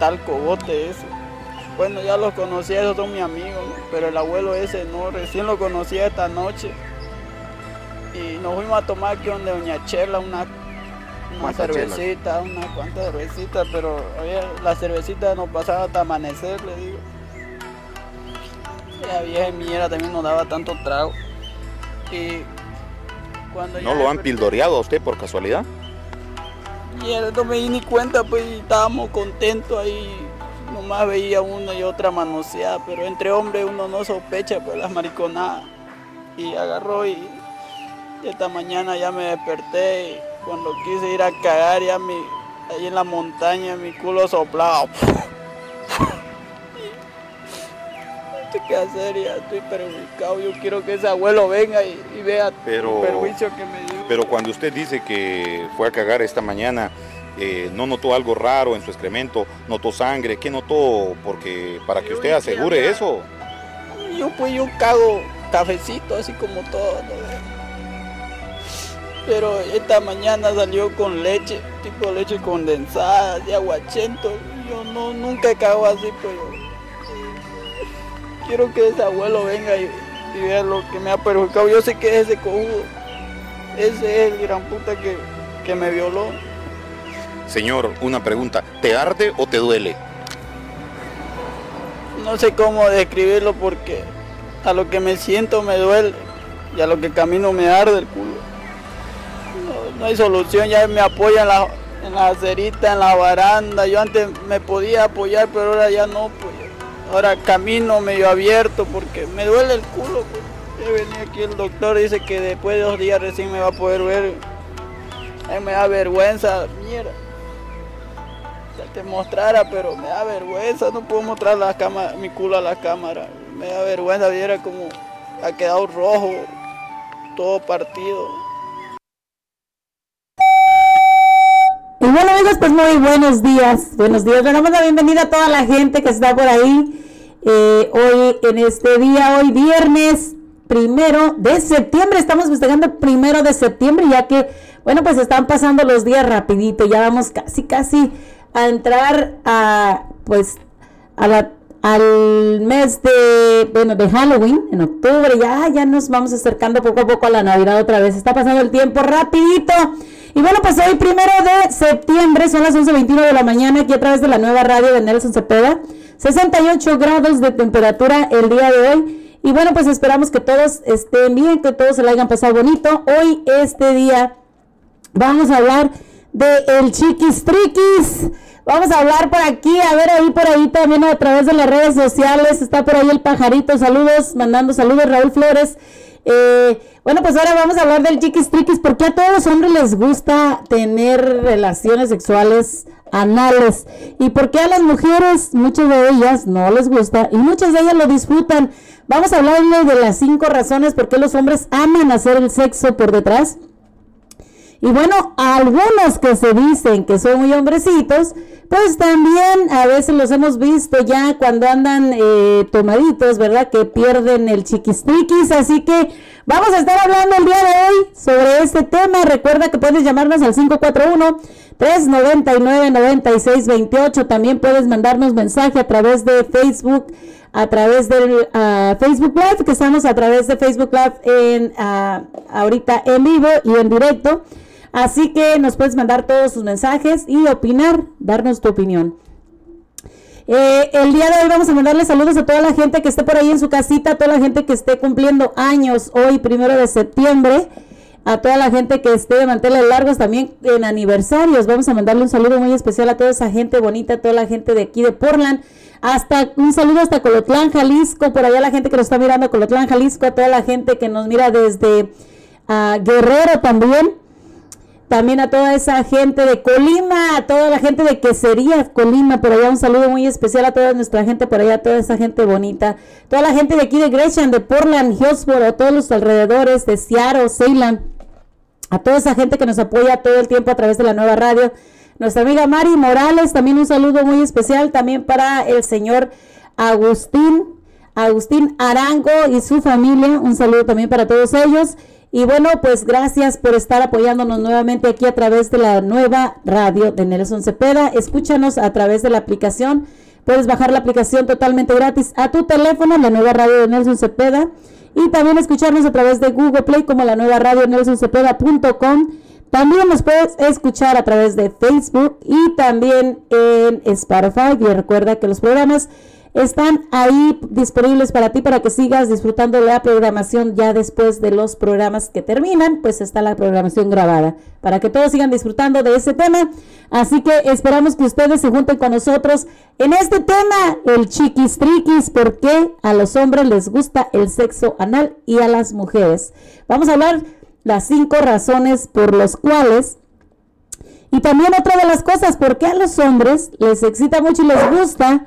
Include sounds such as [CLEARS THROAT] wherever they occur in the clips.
tal cogote eso. Bueno, ya los conocí, esos son mis amigos, pero el abuelo ese no, recién lo conocí esta noche. Y nos fuimos a tomar aquí donde Doña Chela una, una cervecita, una cuanta cervecita, pero la cervecita nos pasaba hasta amanecer, le digo. La vieja mierda también nos daba tanto trago. Y cuando ¿No lo han pildoreado a usted por casualidad? No me di ni cuenta, pues estábamos contentos ahí. Nomás veía una y otra manoseada, pero entre hombres uno no sospecha pues las mariconadas. Y agarró y esta mañana ya me desperté cuando quise ir a cagar ya mi, ahí en la montaña mi culo soplaba. Qué hacer, ya estoy perjudicado. Yo quiero que ese abuelo venga y, vea pero, el perjuicio que me dio. Pero cuando usted dice que fue a cagar esta mañana, eh, ¿no notó algo raro en su excremento? ¿Notó sangre? ¿Qué notó? Porque para que usted asegure eso. Yo pues yo cago cafecito, así como todo. Pero esta mañana salió con leche, tipo leche condensada, de aguachento. Yo no, nunca cago así, pero quiero que ese abuelo venga y, vea lo que me ha perjudicado. Yo sé que es ese cojudo. Ese es el gran puta que, que me violó. Señor, una pregunta. ¿Te arde o te duele? No sé cómo describirlo porque a lo que me siento me duele y a lo que camino me arde el culo. No, hay solución, ya me apoya en la, en la acerita, en la baranda. Yo antes me podía apoyar, pero ahora ya no. Pues. Ahora camino medio abierto porque me duele el culo. Pues. Ya venía aquí el doctor, dice que después de dos días recién me va a poder ver. A mí me da vergüenza, mierda. Ya te mostrara, pero me da vergüenza. No puedo mostrar la cama, mi culo a la cámara. Me da vergüenza, viera como ha quedado rojo, todo partido. Y bueno amigos, pues muy buenos días. Buenos días. Le damos la bienvenida a toda la gente que está por ahí. Eh, hoy, en este día, hoy viernes primero de septiembre. Estamos festejando primero de septiembre, ya que, bueno, pues están pasando los días rapidito. Ya vamos casi, casi a entrar a, pues, a la al mes de, bueno, de Halloween, en octubre, ya, ya nos vamos acercando poco a poco a la Navidad otra vez. Está pasando el tiempo rapidito. Y bueno, pues hoy primero de septiembre, son las 11.21 de la mañana, aquí a través de la nueva radio de Nelson Cepeda. 68 grados de temperatura el día de hoy. Y bueno, pues esperamos que todos estén bien, que todos se lo hayan pasado bonito. Hoy, este día, vamos a hablar de el chiquis triquis. Vamos a hablar por aquí, a ver ahí por ahí también a través de las redes sociales. Está por ahí el pajarito. Saludos, mandando saludos, Raúl Flores. Eh, bueno, pues ahora vamos a hablar del chiquis triquis. porque a todos los hombres les gusta tener relaciones sexuales anales? ¿Y por qué a las mujeres, muchas de ellas, no les gusta y muchas de ellas lo disfrutan? Vamos a hablarle de las cinco razones por qué los hombres aman hacer el sexo por detrás. Y bueno, algunos que se dicen que son muy hombrecitos, pues también a veces los hemos visto ya cuando andan eh, tomaditos, ¿verdad? Que pierden el chiquistriquis. Así que vamos a estar hablando el día de hoy sobre este tema. Recuerda que puedes llamarnos al 541-399-9628. También puedes mandarnos mensaje a través de Facebook a través del ah, Facebook Live, que estamos a través de Facebook Live en, uh, ahorita en vivo y en directo. Así que nos puedes mandar todos sus mensajes y opinar, darnos tu opinión. Eh, el día de hoy vamos a mandarle saludos a toda la gente que esté por ahí en su casita, a toda la gente que esté cumpliendo años hoy, primero de septiembre, a toda la gente que esté de manteles largos también en aniversarios. Vamos a mandarle un saludo muy especial a toda esa gente bonita, a toda la gente de aquí de Portland hasta un saludo hasta Colotlán, Jalisco, por allá la gente que nos está mirando, Colotlán, Jalisco, a toda la gente que nos mira desde ah, Guerrero también. También a toda esa gente de Colima, a toda la gente de Quesería, Colima, por allá un saludo muy especial a toda nuestra gente por allá, a toda esa gente bonita. Toda la gente de aquí de Gresham, de Portland, Hillsborough, a todos los alrededores, de Seattle, Salem. A toda esa gente que nos apoya todo el tiempo a través de la nueva radio. Nuestra amiga Mari Morales, también un saludo muy especial también para el señor Agustín, Agustín Arango y su familia. Un saludo también para todos ellos. Y bueno, pues gracias por estar apoyándonos nuevamente aquí a través de la nueva radio de Nelson Cepeda. Escúchanos a través de la aplicación. Puedes bajar la aplicación totalmente gratis a tu teléfono, la nueva radio de Nelson Cepeda. Y también escucharnos a través de Google Play como la nueva radio nelsoncepeda.com también nos puedes escuchar a través de Facebook y también en Spotify. Y recuerda que los programas están ahí disponibles para ti para que sigas disfrutando la programación ya después de los programas que terminan, pues está la programación grabada para que todos sigan disfrutando de ese tema. Así que esperamos que ustedes se junten con nosotros en este tema, el chiquis triquis, porque a los hombres les gusta el sexo anal y a las mujeres. Vamos a hablar las cinco razones por las cuales y también otra de las cosas, porque a los hombres les excita mucho y les gusta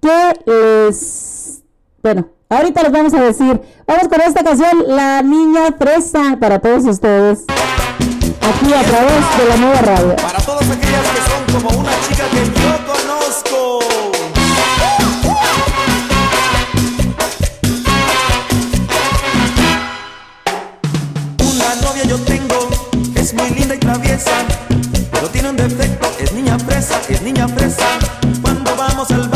que les... Bueno, ahorita les vamos a decir. Vamos con esta canción, La Niña Fresa, para todos ustedes. Aquí a través de la nueva radio. Para todos aquellas que son como una chica que yo conozco. muy linda y traviesa, pero tiene un defecto, es niña fresa, es niña fresa. Cuando vamos al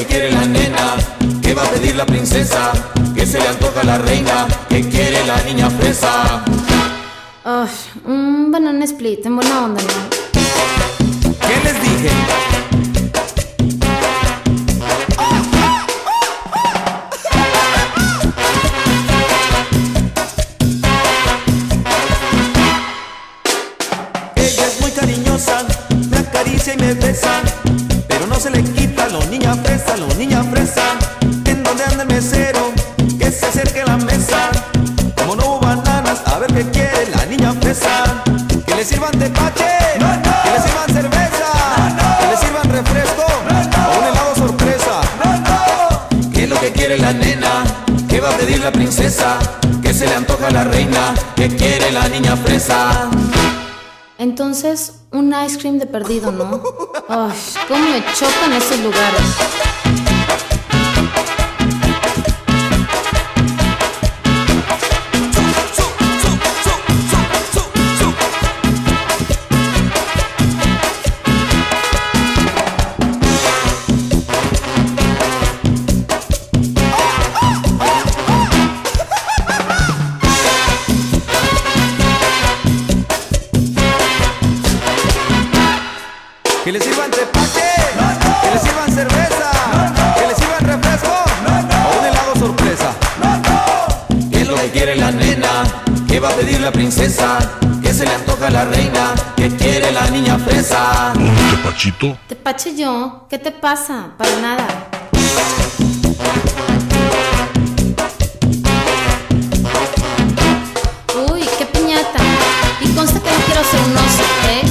que quiere la nena? ¿Qué va a pedir la princesa? ¿Qué se le antoja la reina? ¿Qué quiere la niña fresa? Oh, un banana split, en buena onda, ¿no? ¿Qué les dije? Ella es muy cariñosa, me acaricia y me besa, pero no se le quita lo niña fresa, lo niña fresa. En donde anda el mesero, que se acerque a la mesa. Como no hubo bananas, a ver qué quiere la niña fresa. Que le sirvan tepache, que le sirvan cerveza, que le sirvan refresco o un helado sorpresa. ¿Qué es lo que quiere la nena? ¿Qué va a pedir la princesa? ¿Qué se le antoja a la reina? ¿Qué quiere la niña fresa? Entonces, un ice cream de perdido, ¿no? [LAUGHS] Ay, cómo me chocan esos lugares. Va a pedir la princesa? ¿Qué se le antoja a la reina? ¿Qué quiere la niña fresa? Pachito. Te pache yo. ¿Qué te pasa? Para nada. Uy, qué piñata. Y consta que no quiero ser un oso, ¿eh?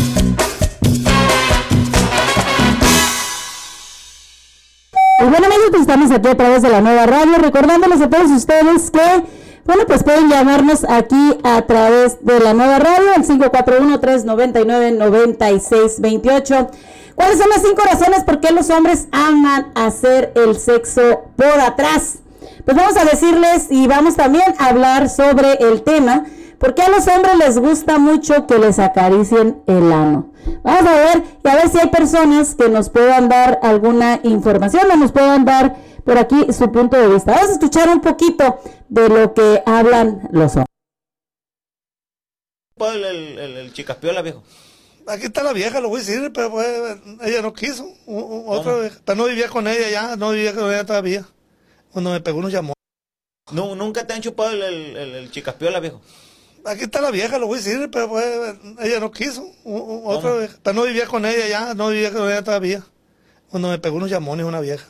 Y bueno amigos, pues estamos aquí a través de la nueva radio, recordándoles a todos ustedes que, bueno, pues pueden llamarnos aquí a través de la nueva radio, el 541-399-9628. ¿Cuáles son las cinco razones por qué los hombres aman hacer el sexo por atrás? Pues vamos a decirles y vamos también a hablar sobre el tema, por qué a los hombres les gusta mucho que les acaricien el ano. Vamos a ver y a ver si hay personas que nos puedan dar alguna información o nos puedan dar por aquí su punto de vista. Vamos a escuchar un poquito de lo que hablan los hombres. El, el, el, el chicaspiola, viejo. Aquí está la vieja, lo voy a decir, pero pues, ella no quiso. u- u- Otra vieja. Pero no vivía con ella ya, no vivía con ella todavía. Cuando me pegó nos llamó. No, nunca te han chupado el, el, el, el chicaspiola, viejo. Aquí está la vieja, lo voy a decir, pero pues, ella no quiso. u- u- Otra vieja. Pero no vivía con ella ya, no vivía con ella todavía. Cuando me pegó unos llamones una vieja.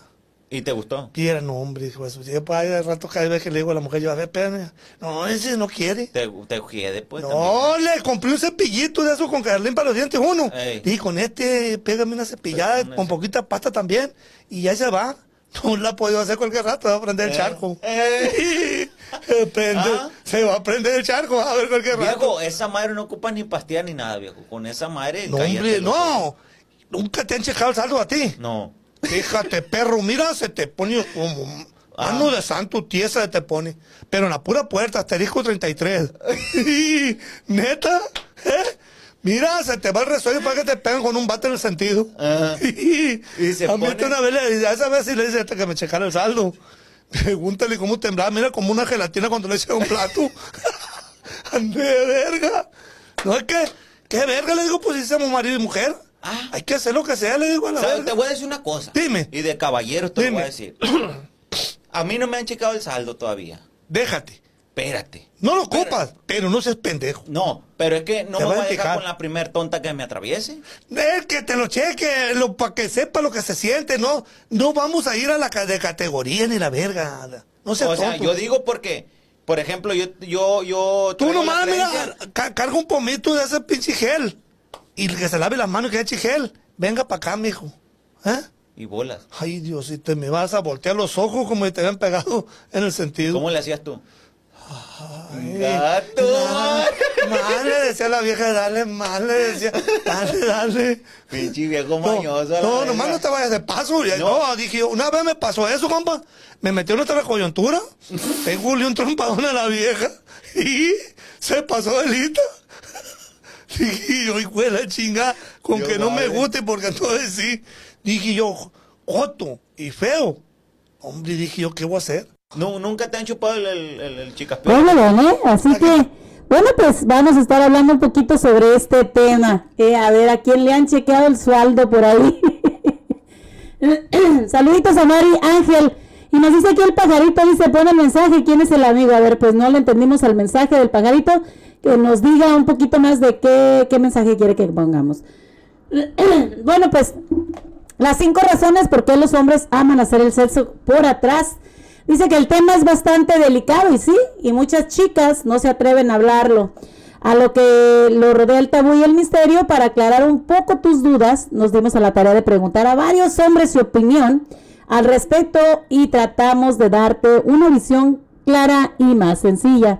¿Y te gustó? Y era no, hombre, hijo de su Yo, pues, rato cada vez que le digo a la mujer, yo, a ver, espérame. No, ese no quiere. ¿Te, te quiede, pues? No, le compré un cepillito de eso con Carlín para los dientes uno. Ey. Y con este, pégame una cepillada Con poquita pasta también. Y ya se va. [LAUGHS] No la podido hacer cualquier rato, va a prender el Eh. charco. Se [LAUGHS] prende- Ah. Se va a prender el charco, a ver cualquier rato. Viejo, esa madre no ocupa ni pastilla ni nada, viejo. Con esa madre. No, hombre, no. Nunca te han checado el saldo a ti. No. Fíjate, perro, mira, se te pone como Ah. mano de santo, tiesa se te pone. Pero en la pura puerta, asterisco 33. [LAUGHS] Neta, ¿eh? Mira, se te va el resuello para que te peguen con un bate en el sentido. Ajá. [LAUGHS] y se a mí pone- una vez, le- a esa vez sí le dice hasta que me checara el saldo. Pregúntale cómo temblaba, mira como una gelatina cuando le echa un plato. [LAUGHS] Ande de verga. No es que, ¿qué verga? Le digo, pues si somos marido y mujer. Ah. Hay que hacer lo que sea, le digo a la ¿Sabes? Te voy a decir una cosa. Dime. Y de caballero te Dime. voy a decir. A mí no me han checado el saldo todavía. Déjate. Espérate. No lo ocupas, pero no seas pendejo. No, pero es que no Te me voy a dejar con la primer tonta que me atraviese. Es que te lo cheque, lo, para que sepa lo que se siente, no, no vamos a ir a la de categoría ni la verga. No seas o sea, tonto. yo digo porque, por ejemplo, yo, yo, yo. Tú nomás, mira, carga un pomito de ese pinche gel. Y que se lave las manos y que eche gel. Venga para acá, mijo. ¿Eh? Y bolas. Ay, Dios, si te me vas a voltear los ojos como si te habían pegado en el sentido. ¿Cómo le hacías tú? Ay, Gato. Mal, le decía a la vieja, dale, mal, le decía, dale, dale. Pinche viejo No, mañoso. no, verga. nomás no te vayas de paso. No. No. dije yo, una vez me pasó eso, compa. Me metió en otra coyuntura. [LAUGHS] Tengo un trompadón a la vieja. Y se pasó de lista. Dije yo, hijo de la chinga, con Dios que no me guste, porque entonces sí. Dije yo, joto y feo. Hombre, dije yo, ¿qué voy a hacer? No, nunca te han chupado el, el, el, el. Bueno, bueno, ¿eh? Así que, bueno, pues vamos a estar hablando un poquito sobre este tema. Eh, a ver, ¿a quién le han chequeado el sueldo por ahí? [LAUGHS] Saluditos a Mari Ángel. Y nos dice aquí el pajarito, dice, pone el mensaje, ¿quién es el amigo? A ver, pues no le entendimos al mensaje del pajarito, que nos diga un poquito más de qué, qué mensaje quiere que pongamos. [CLEARS THROAT] bueno, pues las cinco razones por qué los hombres aman hacer el sexo por atrás. Dice que el tema es bastante delicado y sí, y muchas chicas no se atreven a hablarlo. A lo que lo rodea el tabú y el misterio, para aclarar un poco tus dudas, nos dimos a la tarea de preguntar a varios hombres su opinión al respecto y tratamos de darte una visión clara y más sencilla.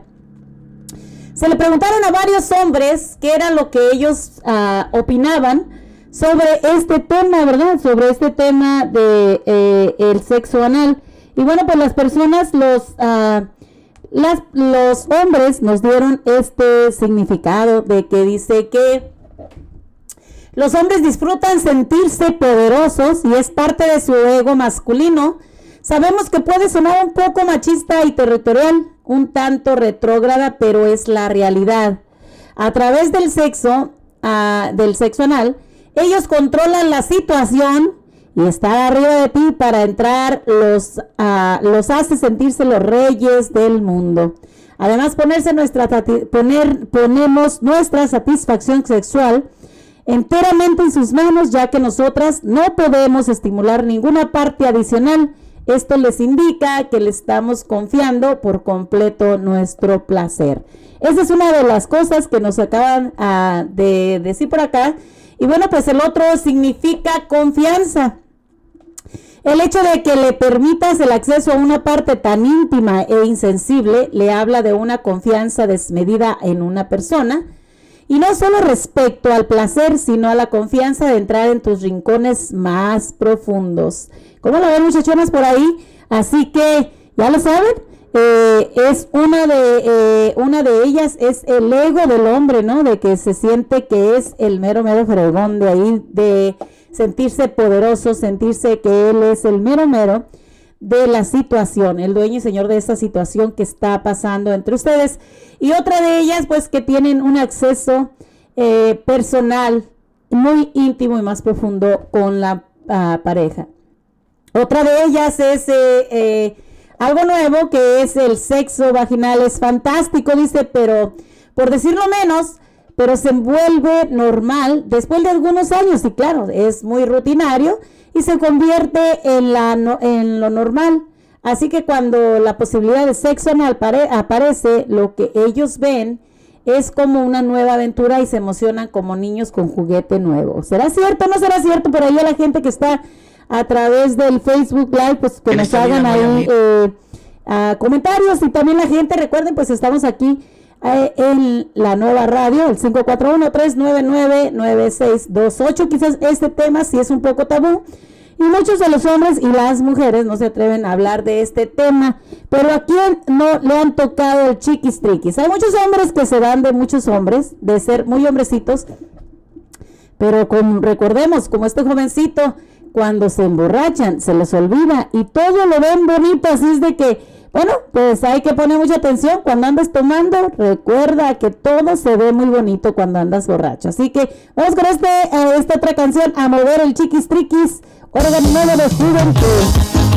Se le preguntaron a varios hombres qué era lo que ellos ah, opinaban sobre este tema, ¿verdad? Sobre este tema de eh, el sexo anal. Y bueno, pues las personas, los, ah, las, los hombres nos dieron este significado de que dice que los hombres disfrutan sentirse poderosos y es parte de su ego masculino. Sabemos que puede sonar un poco machista y territorial, un tanto retrógrada, pero es la realidad. A través del sexo, ah, del sexo anal, Ellos controlan la situación y están arriba de ti para entrar los, ah, los hace sentirse los reyes del mundo. Además, ponerse nuestra, poner, ponemos nuestra satisfacción sexual enteramente en sus manos, ya que nosotras no podemos estimular ninguna parte adicional. Esto les indica que le estamos confiando por completo nuestro placer. Esa es una de las cosas que nos acaban ah, de decir por acá. Y bueno, pues el otro significa confianza. El hecho de que le permitas el acceso a una parte tan íntima e insensible le habla de una confianza desmedida en una persona. Y no solo respecto al placer, sino a la confianza de entrar en tus rincones más profundos. ¿Cómo lo ven muchachonas por ahí? Así que, ya lo saben, eh, es una de, eh, una de ellas es el ego del hombre, ¿no? De que se siente que es el mero, mero fregón de ahí, de sentirse poderoso, sentirse que Él es el mero mero de la situación, el dueño y señor de esta situación que está pasando entre ustedes. Y otra de ellas, pues que tienen un acceso eh, personal muy íntimo y más profundo con la ah, pareja. Otra de ellas es eh, eh, algo nuevo que es el sexo vaginal. Es fantástico, dice, pero por decirlo menos, pero se vuelve normal después de algunos años y claro, es muy rutinario y se convierte en, lo normal. Así que cuando la posibilidad de sexo anal aparece, lo que ellos ven es como una nueva aventura y se emocionan como niños con juguete nuevo. ¿Será cierto no será cierto? Por ahí a la gente que está a través del Facebook Live, pues que nos hagan ahí eh, comentarios y también la gente, recuerden, pues estamos aquí eh, en la nueva radio, el 541-399-9628. Quizás este tema sí es un poco tabú. Y muchos de los hombres y las mujeres no se atreven a hablar de este tema. Pero a quién no le han tocado el chiquis triquis. Hay muchos hombres que se dan de muchos hombres, de ser muy hombrecitos. Pero con, recordemos, como este jovencito, cuando se emborrachan, se les olvida y todo lo ven bonito. Así es de que bueno, pues hay que poner mucha atención cuando andas tomando. Recuerda que todo se ve muy bonito cuando andas borracho. Así que vamos con este, eh, esta otra canción a mover el chiquis triquis. Órgano de.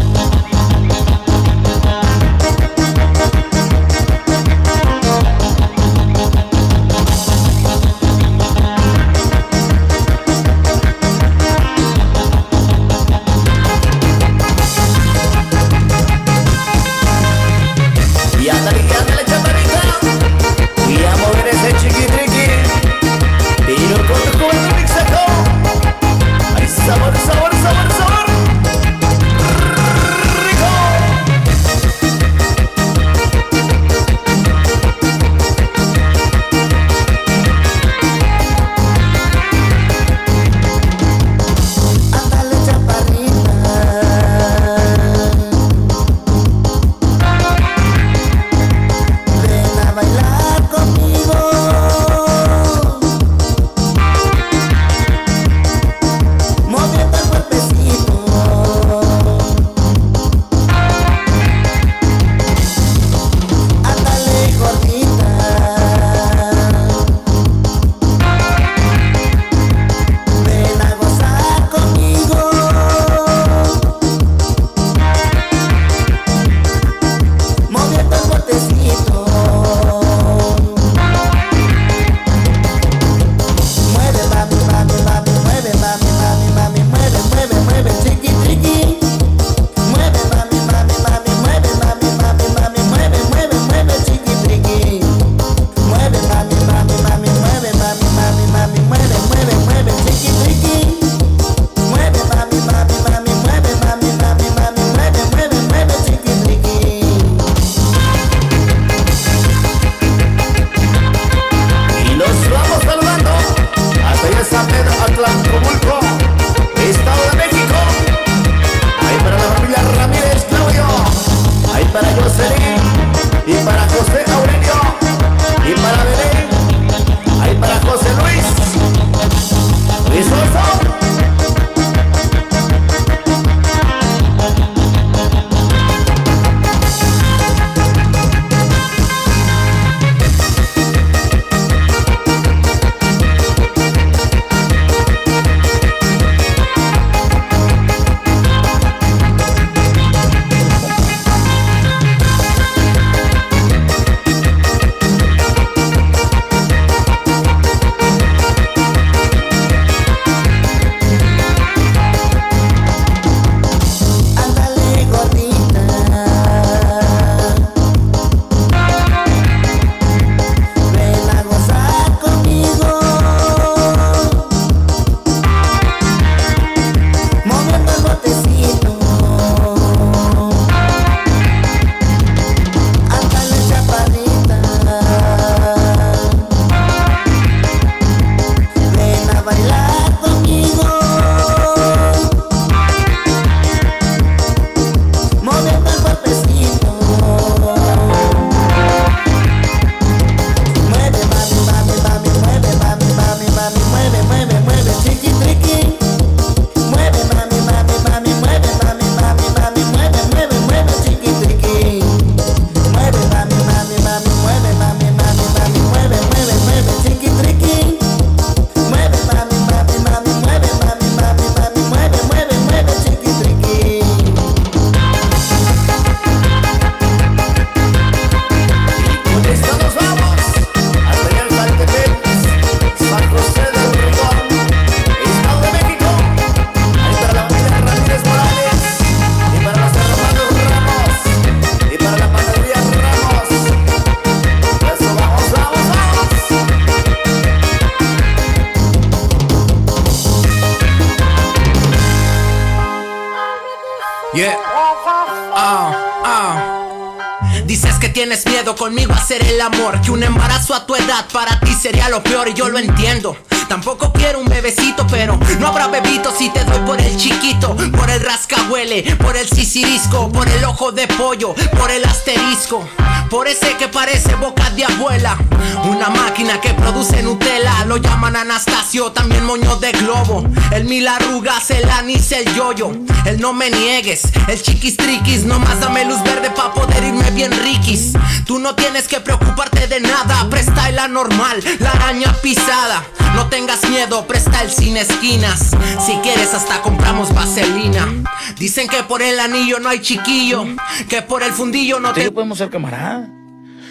Tienes miedo conmigo a hacer el amor. Que un embarazo a tu edad para ti sería lo peor y yo lo entiendo. Tampoco quiero un bebecito, pero no habrá bebito si te doy por el chiquito, por el rascahuele, por el sisirisco, por el ojo de pollo, por el asterisco, por ese que parece boca de abuela. Una máquina que produce Nutella, lo llaman Anastasio, también moño de globo. El mil arrugas, el anís, el yoyo. El no me niegues, el chiquis triquis, nomás dame luz verde pa' poder irme bien riquis. Tú no tienes que preocuparte de nada, presta la normal, la araña pisada. No tengas miedo, presta el sin esquinas. Si quieres, hasta compramos vaselina. Dicen que por el anillo no hay chiquillo, que por el fundillo no Usted y te. yo podemos ser camaradas.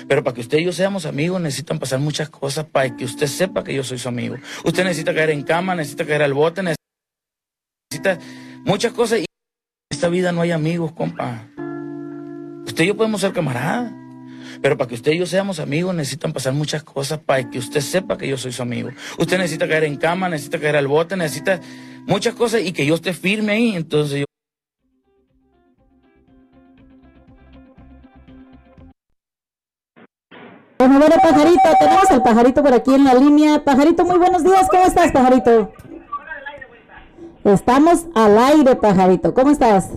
Pero para que usted y yo seamos amigos necesitan pasar muchas cosas para que usted sepa que yo soy su amigo. Usted necesita caer en cama, necesita caer al bote, necesita muchas cosas. Y en esta vida no hay amigos, compa. Usted y yo podemos ser camaradas. Pero para que usted y yo seamos amigos necesitan pasar muchas cosas para que usted sepa que yo soy su amigo. Usted necesita caer en cama, necesita caer al bote, necesita muchas cosas y que yo esté firme ahí. Entonces yo... Bueno, bueno, pajarito, tenemos al pajarito por aquí en la línea. Pajarito, muy buenos días, ¿cómo estás, pajarito? Estamos al aire, pajarito, ¿cómo estás?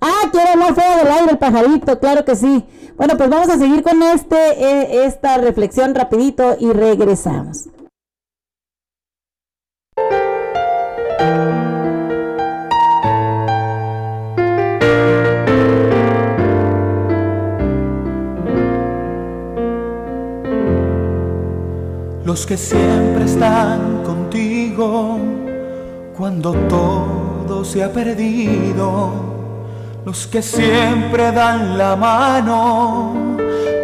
Ah, quiere hablar fuera del aire el pajarito, claro que sí. Bueno, pues vamos a seguir con este, eh, esta reflexión rapidito y regresamos. los que siempre están contigo cuando todo se ha perdido, los que siempre dan la mano,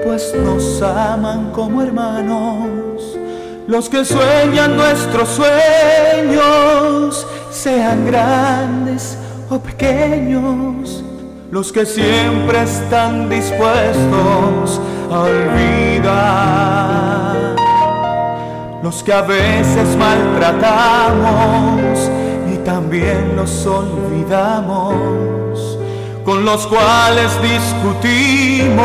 pues nos aman como hermanos, los que sueñan nuestros sueños, sean grandes o pequeños, los que siempre están dispuestos a olvidar. Los que a veces maltratamos y también los olvidamos, con los cuales discutimos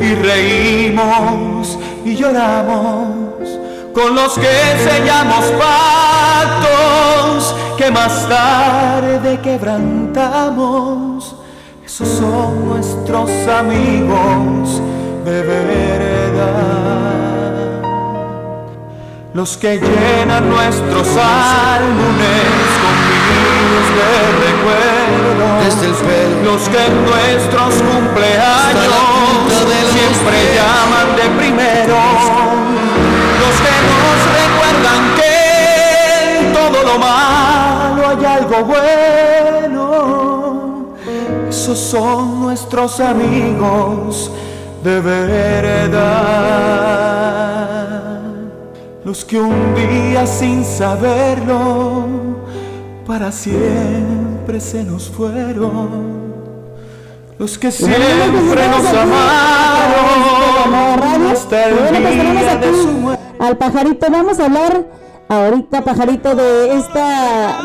y reímos y lloramos, con los que sellamos pactos que más tarde quebrantamos. Esos son nuestros amigos de verdad los que llenan nuestros álbumes con miles de recuerdos, los que en nuestros cumpleaños siempre llaman de primero, los que nos recuerdan que en todo lo malo hay algo bueno, esos son nuestros amigos de verdad los que un día sin saberlo para siempre se nos fueron, los que siempre nos amaron hasta el pues día de su muerte. al pajarito. Vamos a hablar ahorita, pajarito, de esta,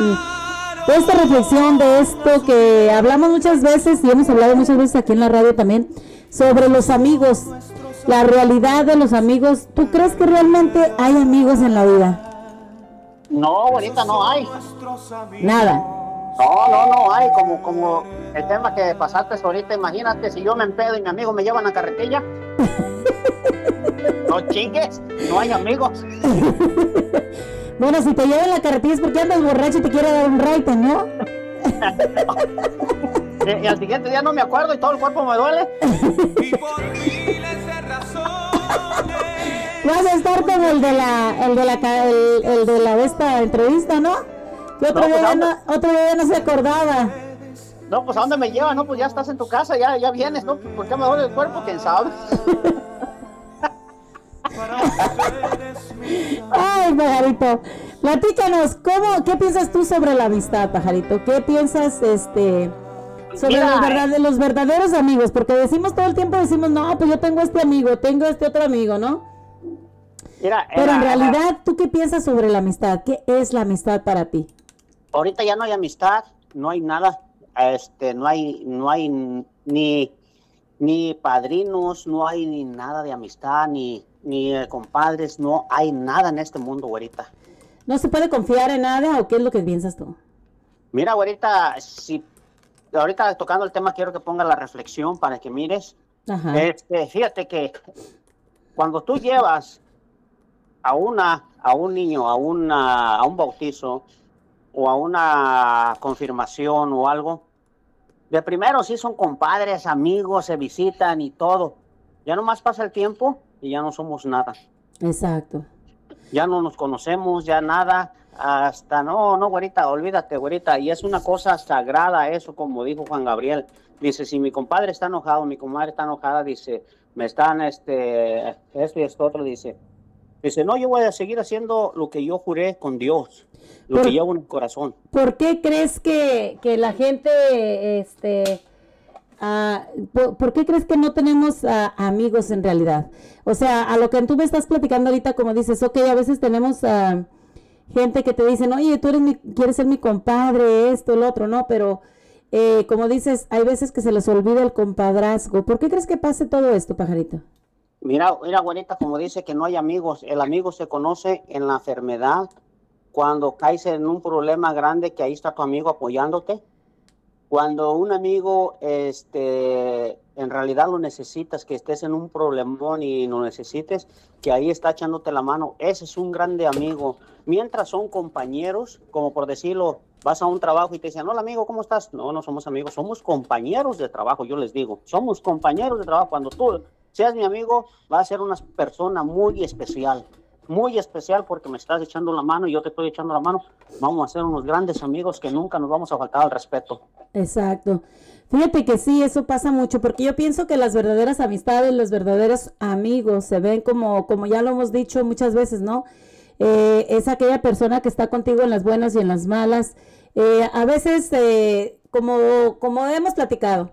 de esta reflexión, de esto que hablamos muchas veces y hemos hablado muchas veces aquí en la radio también, sobre los amigos, la realidad de los amigos. ¿Tú crees que realmente hay amigos en la vida? No, ahorita no hay. Nada. No, no, no hay. Como, como el tema que pasaste ahorita, imagínate si yo me empedo y mi amigo me lleva a la carretilla. [LAUGHS] no chingues, no hay amigos. [LAUGHS] Bueno, si te llevan la carretilla es porque andas borracho y te quiere dar un raite, ¿no? [LAUGHS] Y, y al siguiente día no me acuerdo y todo el cuerpo me duele. Vas a estar como el de la, el de la, ca- el, el de la de esta entrevista, ¿no? Que otro, No, día pues, no, otro día ya no se acordaba. No, pues ¿a dónde me lleva? No, pues ya estás en tu casa, ya, ya vienes, ¿no? ¿Por qué me duele el cuerpo? ¿Quién sabe? [LAUGHS] Ay, pajarito. Platícanos, ¿cómo, qué piensas tú sobre la amistad, pajarito? ¿Qué piensas, este, sobre Mira, los, verdad- los verdaderos amigos? Porque decimos todo el tiempo, decimos, no, pues yo tengo este amigo, tengo este otro amigo, ¿no? Mira, Pero en era- realidad, ¿tú qué piensas sobre la amistad? ¿Qué es la amistad para ti? Ahorita ya no hay amistad, no hay nada, este, no hay, no hay ni, ni padrinos, no hay ni nada de amistad, ni, ni eh, compadres, no hay nada en este mundo, güerita. ¿No se puede confiar en nada o qué es lo que piensas tú? Mira, güerita, si ahorita tocando el tema quiero que ponga la reflexión para que mires. Ajá. Este, fíjate que cuando tú llevas a una a un niño a una a un bautizo o a una confirmación o algo, de primero sí son compadres, amigos, se visitan y todo. Ya nomás pasa el tiempo y ya no somos nada. Exacto. Ya no nos conocemos, ya nada. Hasta no, no, güerita, olvídate, güerita. Y es una cosa sagrada eso, como dijo Juan Gabriel. Dice, si mi compadre está enojado, mi comadre está enojada, dice, me están, este, esto y esto otro, dice. Dice, no, yo voy a seguir haciendo lo que yo juré con Dios, lo que llevo en el corazón. ¿Por qué crees que, que la gente, este, ah, por, por qué crees que no tenemos ah, amigos en realidad? O sea, a lo que tú me estás platicando ahorita, como dices, ok, a veces tenemos ah, gente que te dicen, oye, tú eres mi, quieres ser mi compadre, esto, el otro, ¿no? Pero, eh, como dices, hay veces que se les olvida el compadrazgo. ¿Por qué crees que pase todo esto, pajarito? Mira, mira, güerita, como dice que no hay amigos, el amigo se conoce en la enfermedad, cuando caes en un problema grande, que ahí está tu amigo apoyándote. Cuando un amigo, este, en realidad lo necesitas, que estés en un problemón y lo necesites, que ahí está echándote la mano, ese es un grande amigo. Mientras son compañeros, como por decirlo, vas a un trabajo y te dicen, hola amigo, ¿cómo estás? No, no somos amigos, somos compañeros de trabajo, yo les digo, somos compañeros de trabajo. Cuando tú seas mi amigo, vas a ser una persona muy especial, muy especial porque me estás echando la mano y yo te estoy echando la mano. Vamos a ser unos grandes amigos que nunca nos vamos a faltar al respeto. Exacto. Fíjate que sí, eso pasa mucho, porque yo pienso que las verdaderas amistades, los verdaderos amigos se ven como, como ya lo hemos dicho muchas veces, ¿no? Eh, es aquella persona que está contigo en las buenas y en las malas. Eh, a veces, eh, como, como hemos platicado,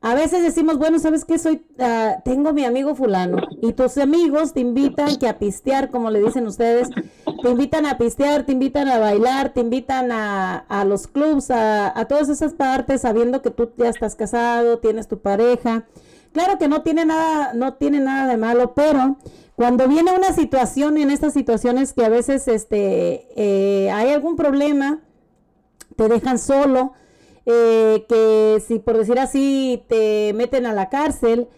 a veces decimos, bueno, ¿sabes qué? Soy, ah, tengo mi amigo fulano y tus amigos te invitan que a pistear, como le dicen ustedes, te invitan a pistear, te invitan a bailar, te invitan a, a los clubs, a, a todas esas partes, sabiendo que tú ya estás casado, tienes tu pareja. Claro que no tiene nada, no tiene nada de malo, pero cuando viene una situación, en estas situaciones que a veces este, eh, hay algún problema, te dejan solo, eh, que si por decir así te meten a la cárcel,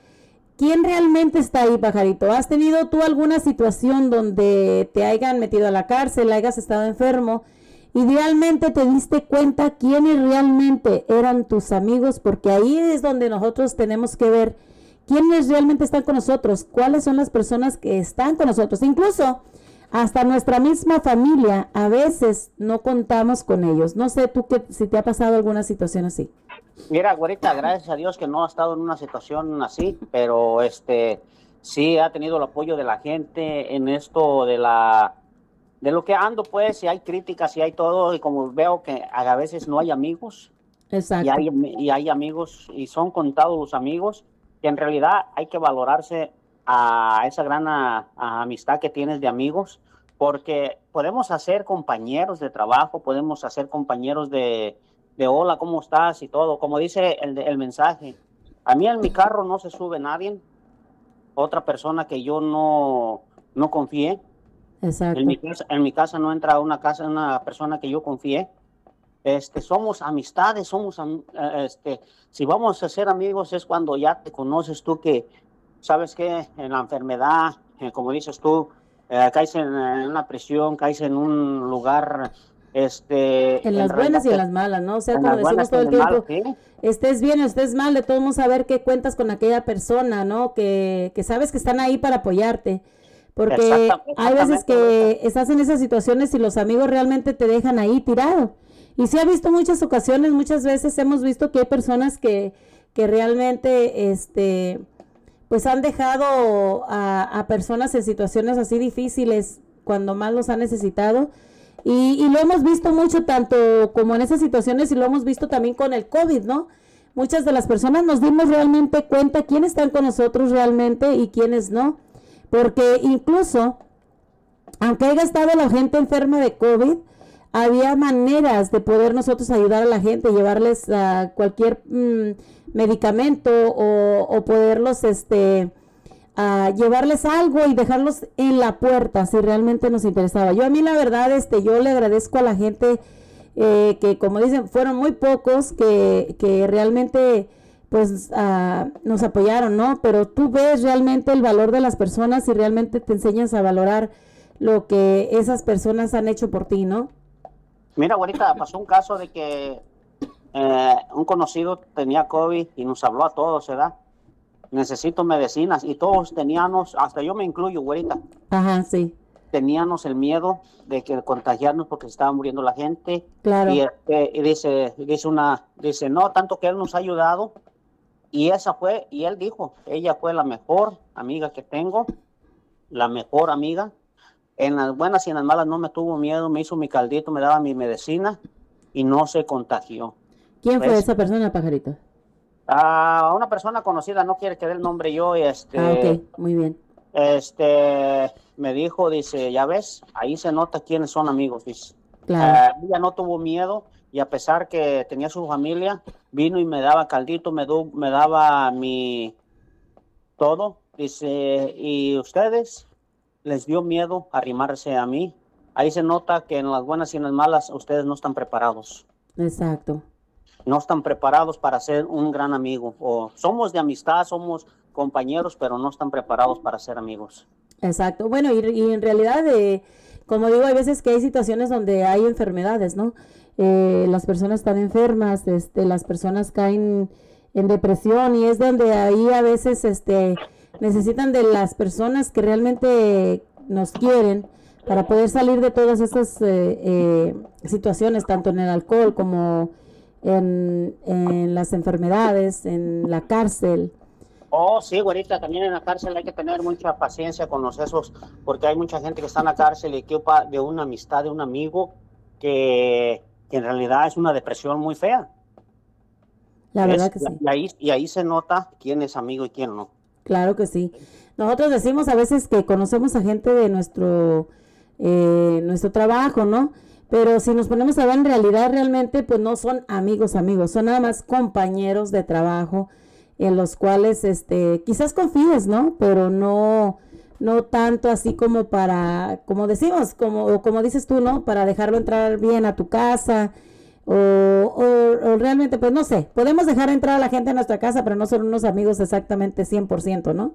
¿quién realmente está ahí, pajarito? ¿Has tenido tú alguna situación donde te hayan metido a la cárcel, hayas estado enfermo y realmente te diste cuenta quiénes realmente eran tus amigos? Porque ahí es donde nosotros tenemos que ver quiénes realmente están con nosotros, cuáles son las personas que están con nosotros. Incluso hasta nuestra misma familia, a veces no contamos con ellos. No sé tú que, si te ha pasado alguna situación así. Mira, güerita, gracias a Dios que no ha estado en una situación así, pero este sí ha tenido el apoyo de la gente en esto de la de lo que ando, pues, si hay críticas, si hay todo, y como veo que a veces no hay amigos, Exacto. y hay, y hay amigos, y son contados los amigos, que en realidad hay que valorarse a esa gran a- a amistad que tienes de amigos, porque podemos hacer compañeros de trabajo, podemos hacer compañeros de, de hola, ¿cómo estás? y todo, como dice el, mensaje. A mí en mi carro no se sube nadie, otra persona que yo no, no confié. Exacto. En mi, casa, en mi casa no entra una casa una persona que yo confié. Este, somos amistades, somos, eh, este, si vamos a ser amigos es cuando ya te conoces tú que, sabes que en la enfermedad, eh, como dices tú, eh, caes en, en una prisión, caes en un lugar, este... En las buenas y en las malas, ¿no? O sea, como buenas decimos todo el tiempo, sí. estés bien o estés mal, de todos modos saber que cuentas con aquella persona, ¿no? Que, que sabes que están ahí para apoyarte. Porque hay veces que estás en esas situaciones y los amigos realmente te dejan ahí tirado. Y se ha visto muchas ocasiones, muchas veces hemos visto que hay personas que, que realmente, este, pues han dejado a, personas en situaciones así difíciles cuando más los han necesitado. Y, y lo hemos visto mucho tanto como en esas situaciones y lo hemos visto también con el COVID, ¿no? Muchas de las personas nos dimos realmente cuenta quiénes están con nosotros realmente y quiénes no. Porque incluso, aunque haya estado la gente enferma de COVID, había maneras de poder nosotros ayudar a la gente, llevarles cualquier mm, medicamento o, poderlos, este, a llevarles algo y dejarlos en la puerta si realmente nos interesaba. Yo a mí la verdad, este, yo le agradezco a la gente eh, que como dicen, fueron muy pocos que, que realmente pues ah, nos apoyaron, ¿no? Pero tú ves realmente el valor de las personas y realmente te enseñas a valorar lo que esas personas han hecho por ti, ¿no? Mira, ahorita pasó un caso de que eh, un conocido tenía COVID y nos habló a todos, ¿verdad? Necesito medicinas y todos teníamos, hasta yo me incluyo, güerita. Ajá, sí. Teníamos el miedo de que contagiarnos porque se estaba muriendo la gente. Claro. Y, este, y dice, dice una, dice, no, tanto que él nos ha ayudado. Y esa fue, y él dijo, ella fue la mejor amiga que tengo, la mejor amiga. En las buenas y en las malas no me tuvo miedo, me hizo mi caldito, me daba mi medicina y no se contagió. ¿Quién fue ¿Ves? esa persona, pajarito? Ah, una persona conocida, no quiere que dé el nombre yo, y este, Ah, ok, muy bien. este, me dijo, dice, ya ves, ahí se nota quiénes son amigos, dice. Claro. Ah, ella no tuvo miedo y a pesar que tenía su familia, vino y me daba caldito, me, du- me daba mi todo. Dice, ¿y ustedes les dio miedo arrimarse a mí? Ahí se nota que en las buenas y en las malas ustedes no están preparados. Exacto. No están preparados para ser un gran amigo. O somos de amistad, somos compañeros, pero no están preparados para ser amigos. Exacto. Bueno, y, y en realidad, eh, como digo, hay veces que hay situaciones donde hay enfermedades, ¿no? Eh, las personas están enfermas, este, las personas caen en depresión y es donde ahí a veces, este, necesitan de las personas que realmente nos quieren para poder salir de todas estas eh, eh, situaciones, tanto en el alcohol como en, en las enfermedades, en la cárcel. Oh, sí, güerita, también en la cárcel hay que tener mucha paciencia con los esos, porque hay mucha gente que está en la cárcel y que de una amistad, de un amigo, que, que en realidad es una depresión muy fea. La verdad que sí. Y ahí, y ahí se nota quién es amigo y quién no. Claro que sí. Nosotros decimos a veces que conocemos a gente de nuestro, eh, nuestro trabajo, ¿no? Pero si nos ponemos a ver en realidad, realmente, pues no son amigos, amigos, son nada más compañeros de trabajo en los cuales, este, quizás confíes, ¿no? Pero no, no tanto así como para, como decimos, como, o como dices tú, ¿no? Para dejarlo entrar bien a tu casa, o, o- o realmente, pues no sé, podemos dejar entrar a la gente a nuestra casa, pero no son unos amigos exactamente 100%, ¿no?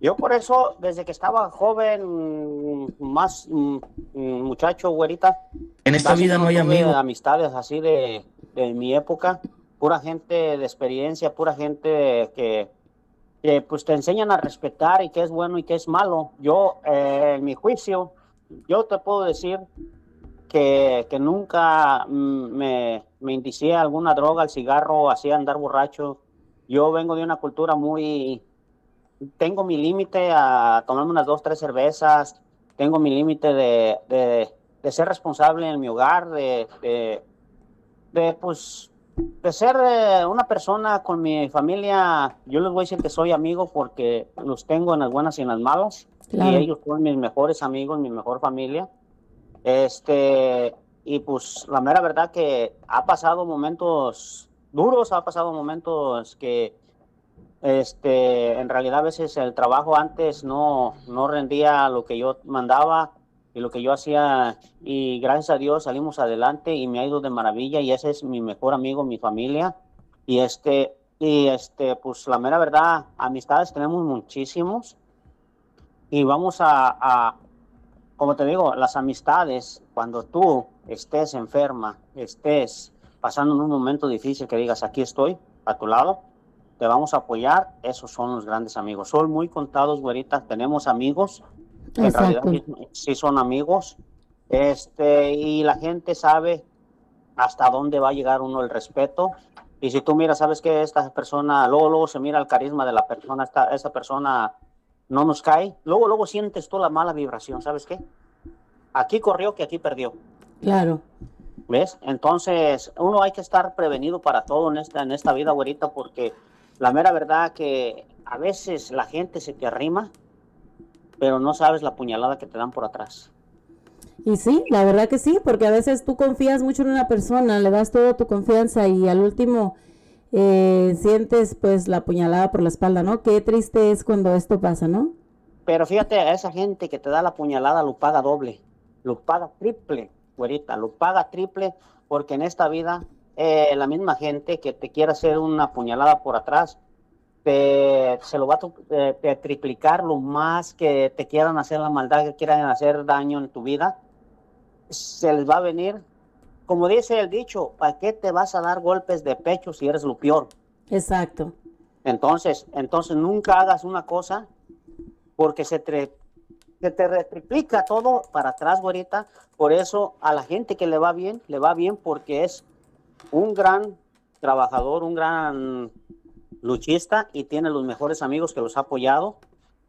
Yo por eso, desde que estaba joven, más mm, muchacho, güerita. En esta vida no hay amigos. amistades así de, de mi época, pura gente de experiencia, pura gente que, que, pues te enseñan a respetar y qué es bueno y qué es malo. Yo, eh, en mi juicio, yo te puedo decir que, que nunca mm, me, me indicié a alguna droga, al cigarro, hacía andar borracho. Yo vengo de una cultura muy, tengo mi límite a tomarme unas dos, tres cervezas, tengo mi límite de, de- de ser responsable en mi hogar, de, de, de, pues, de ser eh, una persona con mi familia. Yo les voy a decir que soy amigo porque los tengo en las buenas y en las malas, Claro. y ellos son mis mejores amigos, mi mejor familia. Este, y pues la mera verdad que ha pasado momentos duros, ha pasado momentos que este, en realidad a veces el trabajo antes no, no rendía lo que yo mandaba y lo que yo hacía. Y gracias a Dios salimos adelante y me ha ido de maravilla y ese es mi mejor amigo, mi familia. Y este, y este, pues la mera verdad, amistades tenemos muchísimos. Y vamos a, a como te digo, las amistades, cuando tú estés enferma, estés pasando en un momento difícil que digas, aquí estoy, a tu lado, te vamos a apoyar, esos son los grandes amigos. Son muy contados, güerita, tenemos amigos, en realidad sí, sí son amigos, este, y la gente sabe hasta dónde va a llegar uno el respeto. Y si tú miras, sabes que esta persona, luego, luego se mira el carisma de la persona, esta, esa persona no nos cae, luego, luego sientes tú la mala vibración, ¿sabes qué? Aquí corrió que aquí perdió. Claro. ¿Ves? Entonces, uno hay que estar prevenido para todo en esta, en esta vida, güerita, porque la mera verdad que a veces la gente se te arrima, pero no sabes la puñalada que te dan por atrás. Y sí, la verdad que sí, porque a veces tú confías mucho en una persona, le das toda tu confianza y al último eh, sientes pues la puñalada por la espalda, ¿no? Qué triste es cuando esto pasa, ¿no? Pero fíjate, a esa gente que te da la puñalada lo paga doble, lo paga triple, güerita, lo paga triple porque en esta vida eh, la misma gente que te quiere hacer una puñalada por atrás, te, se lo va a eh, triplicar lo más que te quieran hacer la maldad, que quieran hacer daño en tu vida, se les va a venir, como dice el dicho, ¿para qué te vas a dar golpes de pecho si eres lo peor? Exacto. Entonces, entonces nunca hagas una cosa porque se te, se te retriplica todo para atrás, güerita. Por eso a la gente que le va bien, le va bien porque es un gran trabajador, un gran luchista y tiene los mejores amigos que los ha apoyado.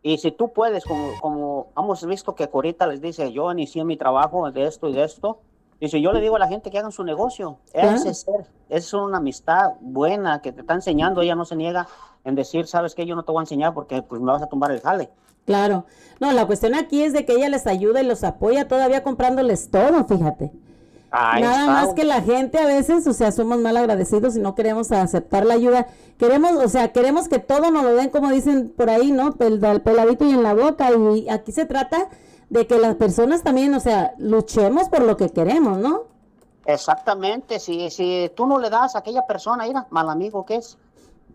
Y si tú puedes, como, como hemos visto que Corita les dice, yo inicié mi trabajo de esto y de esto, dice, yo le digo a la gente que hagan su negocio. Ese ser, es una amistad buena que te está enseñando, ella no se niega en decir, sabes que yo no te voy a enseñar porque pues me vas a tumbar el jale. Claro. No, la cuestión aquí es de que ella les ayuda y los apoya todavía comprándoles todo, fíjate. Ahí Nada está. más que la gente a veces, o sea, somos mal agradecidos y no queremos aceptar la ayuda. Queremos, o sea, queremos que todo nos lo den, como dicen por ahí, ¿no? Peladito y en la boca. Y aquí se trata de que las personas también, o sea, luchemos por lo que queremos, ¿no? Exactamente, si, si tú no le das a aquella persona, mira, mal amigo que es,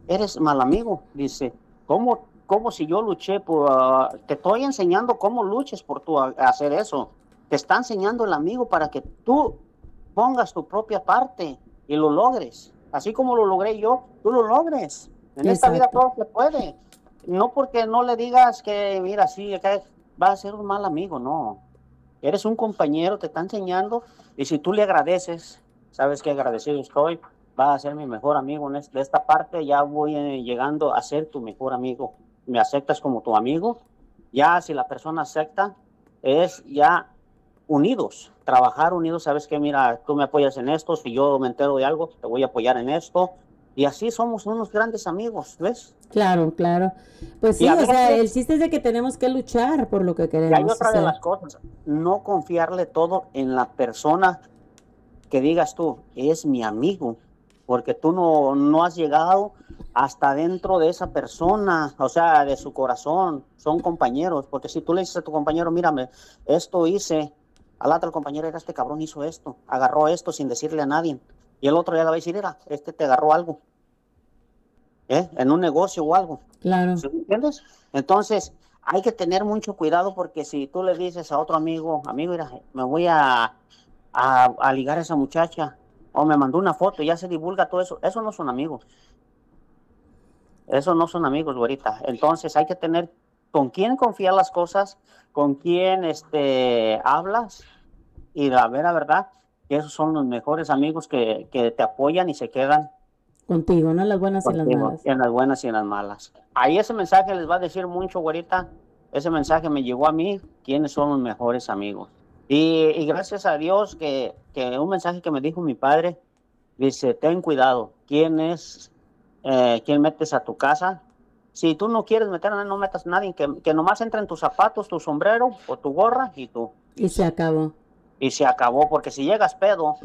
eres mal amigo, dice, ¿cómo, cómo si yo luché por, ah, te estoy enseñando cómo luches por tu a- hacer eso, te está enseñando el amigo para que tú pongas tu propia parte y lo logres, así como lo logré yo, tú lo logres, en esta vida todo se puede, no porque no le digas que, mira, sí, acá va a ser un mal amigo, no, Eres un compañero, te está enseñando, y si tú le agradeces, sabes que agradecido estoy, vas a ser mi mejor amigo en de esta parte, ya voy eh, llegando a ser tu mejor amigo. Me aceptas como tu amigo, ya si la persona acepta, es ya unidos, trabajar unidos, sabes que mira, tú me apoyas en esto, si yo me entero de algo, te voy a apoyar en esto, y así somos unos grandes amigos, ¿ves? Claro, claro. Pues sí, Y o sea, el chiste es de que tenemos que luchar por lo que Y queremos. hay otra o de las cosas, no confiarle todo en la persona que digas tú, es mi amigo, porque tú no, no has llegado hasta dentro de esa persona, o sea, de su corazón, son compañeros, porque si tú le dices a tu compañero, mírame, esto hice, al otro compañero, era este cabrón hizo esto, agarró esto sin decirle a nadie, y el otro ya le va a decir, era, este te agarró algo, ¿eh? en un negocio o algo. Claro. ¿Sí me entiendes? Entonces, hay que tener mucho cuidado porque si tú le dices a otro amigo, amigo, mira, me voy a, a, a ligar a esa muchacha, o me mandó una foto y ya se divulga todo eso, eso no son amigos. Eso no son amigos, güerita. Entonces, hay que tener con quién confiar las cosas, con quién este, hablas, y la vera verdad, esos son los mejores amigos que, que te apoyan y se quedan Contigo, ¿no? Las buenas y las contigo, malas. En las buenas y en las malas. Ahí ese mensaje les va a decir mucho, güerita. Ese mensaje me llegó a mí, quiénes son los mejores amigos. Y, y gracias a Dios que, que un mensaje que me dijo mi padre, dice, ten cuidado, quién es, eh, quién metes a tu casa. Si tú no quieres meter a nadie, no metas a nadie, que, que nomás entren tus zapatos, tu sombrero o tu gorra y tú. Y se acabó. Y se acabó, porque si llegas pedo,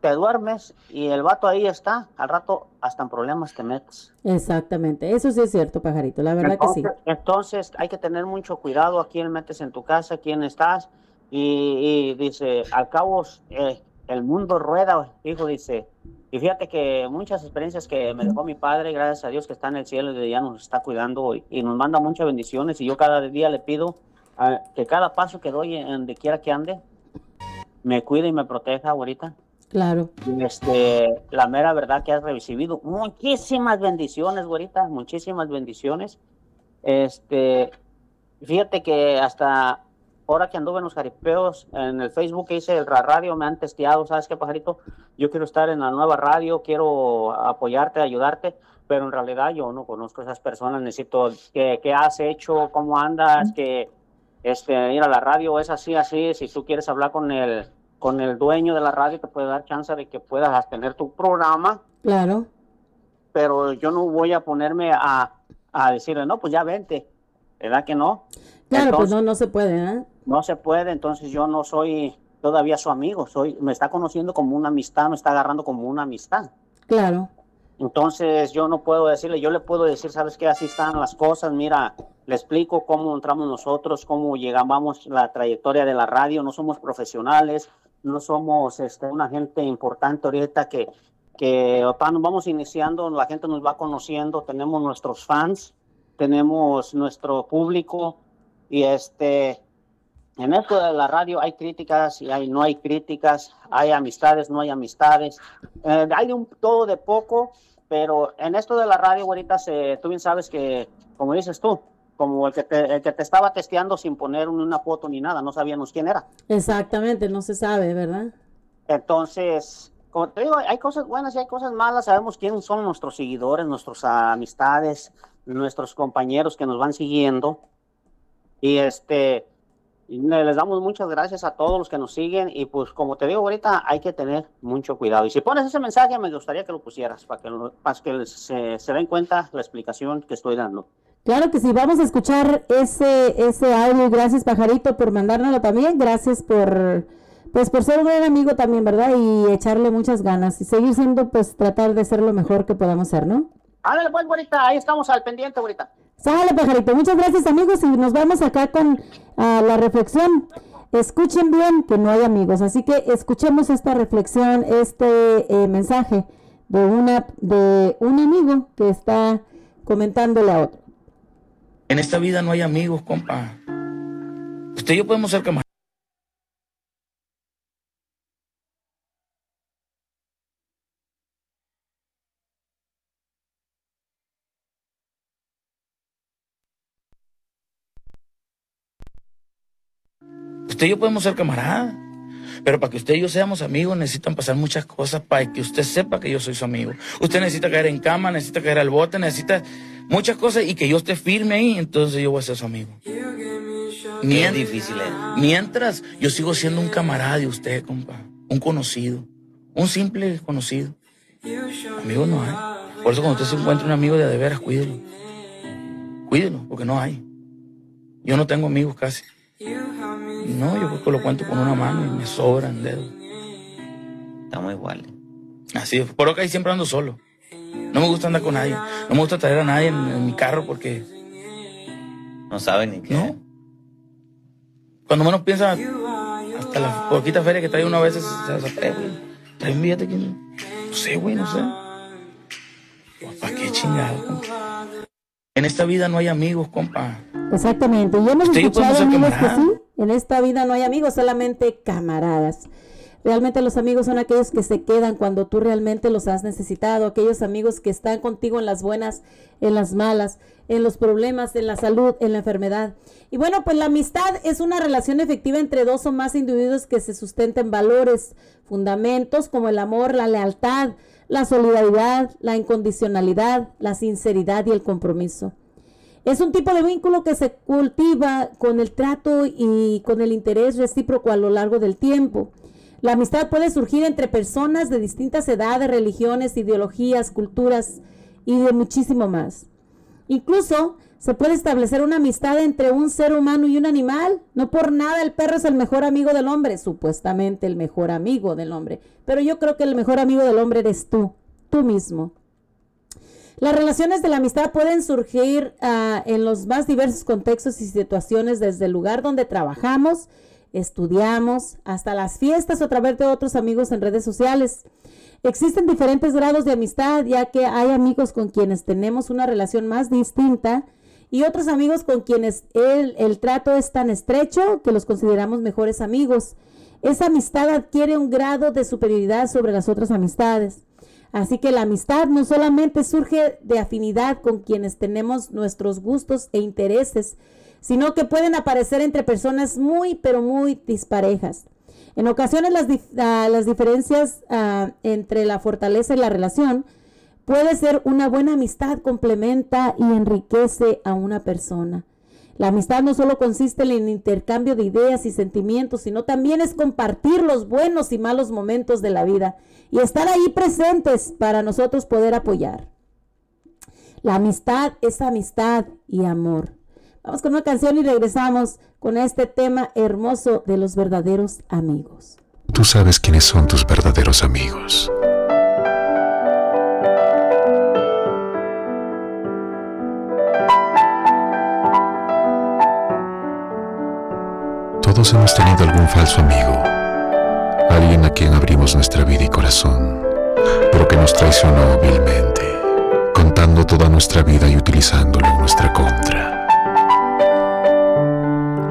te duermes y el vato ahí está, al rato hasta en problemas te metes. Exactamente. Eso sí es cierto, pajarito. La verdad que sí. Entonces, entonces, hay que tener mucho cuidado a quién metes en tu casa, quién estás. Y, y dice, al cabo, eh, el mundo rueda, hijo, dice. Y fíjate que muchas experiencias que me dejó mi padre, gracias a Dios que está en el cielo y ya nos está cuidando y, y nos manda muchas bendiciones. Y yo cada día le pido ah, que cada paso que doy en donde quiera que ande, me cuide y me proteja ahorita. Claro. Este, la mera verdad que has recibido muchísimas bendiciones, güerita, muchísimas bendiciones. Este, fíjate que hasta ahora que anduve en los jaripeos, en el Facebook que hice el ra- radio, me han testeado, ¿sabes qué, pajarito? Yo quiero estar en la nueva radio, quiero apoyarte, ayudarte, pero en realidad yo no conozco a esas personas, necesito que, qué has hecho, cómo andas, que este, ir a la radio es así, así, si tú quieres hablar con el, con el dueño de la radio, te puede dar chance de que puedas tener tu programa, Claro. pero yo no voy a ponerme a, a decirle, no, pues ya vente. ¿verdad que no? Claro, pues no, no se puede, ¿eh? no se puede, entonces yo no soy todavía su amigo, soy, me está conociendo como una amistad, me está agarrando como una amistad. Claro. Entonces yo no puedo decirle, yo le puedo decir, sabes qué, así están las cosas, mira, le explico cómo entramos nosotros, cómo llegamos la trayectoria de la radio, no somos profesionales, no somos este, una gente importante ahorita que, que vamos iniciando, la gente nos va conociendo, tenemos nuestros fans, tenemos nuestro público y este, en esto de la radio hay críticas y hay, no hay críticas, hay amistades, no hay amistades, eh, hay un todo de poco, pero en esto de la radio ahorita se, tú bien sabes que, como dices tú, como el que, te, el que te estaba testeando sin poner un- una foto ni nada, no sabíamos quién era. Exactamente, no se sabe, ¿verdad? Entonces, como te digo, hay cosas buenas y hay cosas malas. Sabemos quiénes son nuestros seguidores, nuestras amistades, nuestros compañeros que nos van siguiendo. Y este, les damos muchas gracias a todos los que nos siguen. Y pues, como te digo ahorita, hay que tener mucho cuidado. Y si pones ese mensaje, me gustaría que lo pusieras para que, lo- para que se, se den cuenta la explicación que estoy dando. Claro que sí, vamos a escuchar ese, ese audio. Gracias, Pajarito, por mandárnoslo también. Gracias por, pues, por ser un buen amigo también, ¿verdad? Y echarle muchas ganas y seguir siendo, pues, tratar de ser lo mejor que podamos ser, ¿no? Ándale, pues, ahorita, ahí estamos al pendiente ahorita. Sale, pajarito. Muchas gracias, amigos. Y nos vamos acá con ah, la reflexión. Escuchen bien que no hay amigos. Así que escuchemos esta reflexión, este eh, mensaje de, una, de un amigo que está comentándole a otro. En esta vida no hay amigos, compa. Usted y yo podemos ser camaradas. Usted y yo podemos ser camaradas. Pero para que usted y yo seamos amigos necesitan pasar muchas cosas para que usted sepa que yo soy su amigo. Usted necesita caer en cama, necesita caer al bote, necesita muchas cosas y que yo esté firme ahí, entonces yo voy a ser su amigo. Mien- difícil es. Mientras yo sigo siendo un camarada de usted, compa, un conocido, un simple conocido. Amigo no hay. Por eso cuando usted se encuentra un amigo de a de veras, cuídelo. Cuídelo, porque no hay. Yo no tengo amigos casi. No, yo creo que lo cuento con una mano y me sobran dedos. Estamos iguales. Así es. Por lo que ahí siempre ando solo. No me gusta andar con nadie. No me gusta traer a nadie en, en mi carro porque. No saben ni qué. No. Cuando menos piensa, hasta la poquita feria que trae una vez se, güey. Trae un billete que. No sé, güey, no sé. ¿Para qué chingado, compa? En esta vida no hay amigos, compa. Exactamente. Y hemos escuchado, amigos, que sí. En esta vida no hay amigos, solamente camaradas. Realmente los amigos son aquellos que se quedan cuando tú realmente los has necesitado, aquellos amigos que están contigo en las buenas, en las malas, en los problemas, en la salud, en la enfermedad. Y bueno, pues la amistad es una relación efectiva entre dos o más individuos que se sustenta en valores, fundamentos como el amor, la lealtad, la solidaridad, la incondicionalidad, la sinceridad y el compromiso. Es un tipo de vínculo que se cultiva con el trato y con el interés recíproco a lo largo del tiempo. La amistad puede surgir entre personas de distintas edades, religiones, ideologías, culturas y de muchísimo más. Incluso se puede establecer una amistad entre un ser humano y un animal. No por nada el perro es el mejor amigo del hombre, supuestamente el mejor amigo del hombre. Pero yo creo que el mejor amigo del hombre eres tú, tú mismo. Las relaciones de la amistad pueden surgir ah, en los más diversos contextos y situaciones, desde el lugar donde trabajamos, estudiamos, hasta las fiestas o a través de otros amigos en redes sociales. Existen diferentes grados de amistad, ya que hay amigos con quienes tenemos una relación más distinta y otros amigos con quienes el, el trato es tan estrecho que los consideramos mejores amigos. Esa amistad adquiere un grado de superioridad sobre las otras amistades. Así que la amistad no solamente surge de afinidad con quienes tenemos nuestros gustos e intereses, sino que pueden aparecer entre personas muy, pero muy disparejas. En ocasiones las, ah, las diferencias ah, entre la fortaleza y la relación puede ser una buena amistad complementa y enriquece a una persona. La amistad no solo consiste en el intercambio de ideas y sentimientos, sino también es compartir los buenos y malos momentos de la vida y estar ahí presentes para nosotros poder apoyar. La amistad es amistad y amor. Vamos con una canción y regresamos con este tema hermoso de los verdaderos amigos. Tú sabes quiénes son tus verdaderos amigos. Todos hemos tenido algún falso amigo, alguien a quien abrimos nuestra vida y corazón, pero que nos traicionó vilmente, contando toda nuestra vida y utilizándolo en nuestra contra.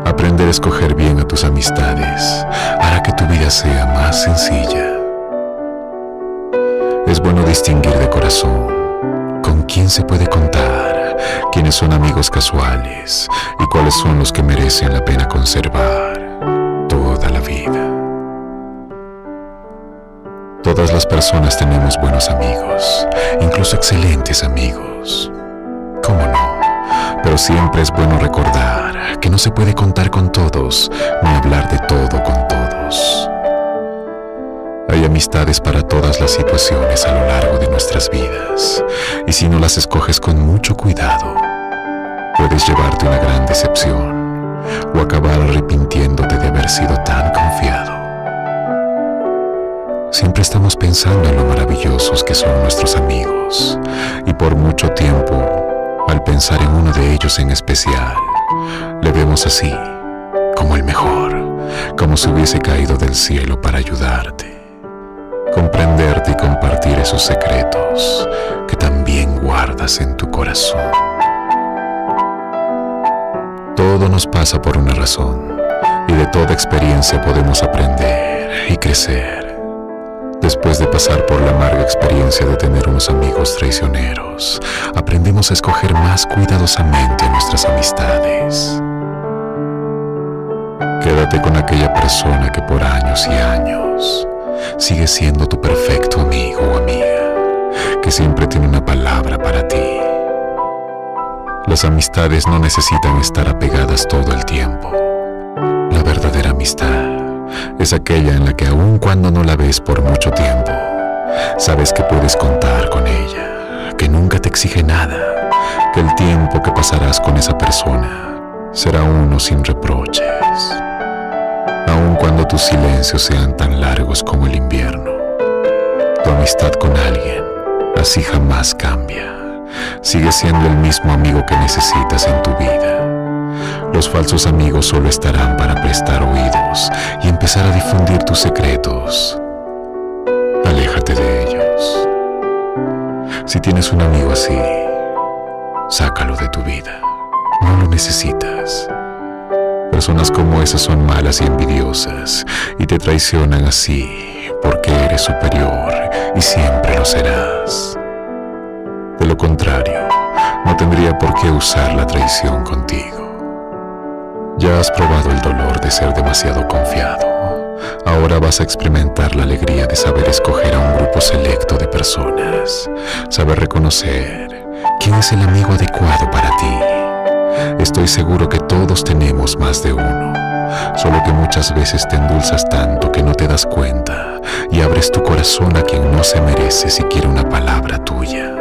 Aprender a escoger bien a tus amistades hará que tu vida sea más sencilla. Es bueno distinguir de corazón con quién se puede contar, quiénes son amigos casuales y cuáles son los que merecen la pena conservar personas tenemos buenos amigos, incluso excelentes amigos. ¿Cómo no? Pero siempre es bueno recordar que no se puede contar con todos ni hablar de todo con todos. Hay amistades para todas las situaciones a lo largo de nuestras vidas y si no las escoges con mucho cuidado, puedes llevarte una gran decepción o acabar arrepintiéndote de haber sido tan confiado. Siempre estamos pensando en lo maravillosos que son nuestros amigos y por mucho tiempo, al pensar en uno de ellos en especial, le vemos así, como el mejor, como si hubiese caído del cielo para ayudarte, comprenderte y compartir esos secretos que también guardas en tu corazón. Todo nos pasa por una razón y de toda experiencia podemos aprender y crecer. Después de pasar por la amarga experiencia de tener unos amigos traicioneros, aprendemos a escoger más cuidadosamente nuestras amistades. Quédate con aquella persona que por años y años sigue siendo tu perfecto amigo o amiga, que siempre tiene una palabra para ti. Las amistades no necesitan estar apegadas todo el tiempo. La verdadera amistad es aquella en la que aun cuando no la ves por mucho tiempo, sabes que puedes contar con ella, que nunca te exige nada, que el tiempo que pasarás con esa persona será uno sin reproches, aun cuando tus silencios sean tan largos como el invierno. Tu amistad con alguien así jamás cambia, sigue siendo el mismo amigo que necesitas en tu vida. Los falsos amigos solo estarán para prestar oídos y empezar a difundir tus secretos. Aléjate de ellos. Si tienes un amigo así, sácalo de tu vida. No lo necesitas. Personas como esas son malas y envidiosas y te traicionan así porque eres superior y siempre lo serás. De lo contrario, no tendría por qué usar la traición contigo. Ya has probado el dolor de ser demasiado confiado. Ahora vas a experimentar la alegría de saber escoger a un grupo selecto de personas, saber reconocer quién es el amigo adecuado para ti. Estoy seguro que todos tenemos más de uno, solo que muchas veces te endulzas tanto que no te das cuenta y abres tu corazón a quien no se merece siquiera una palabra tuya.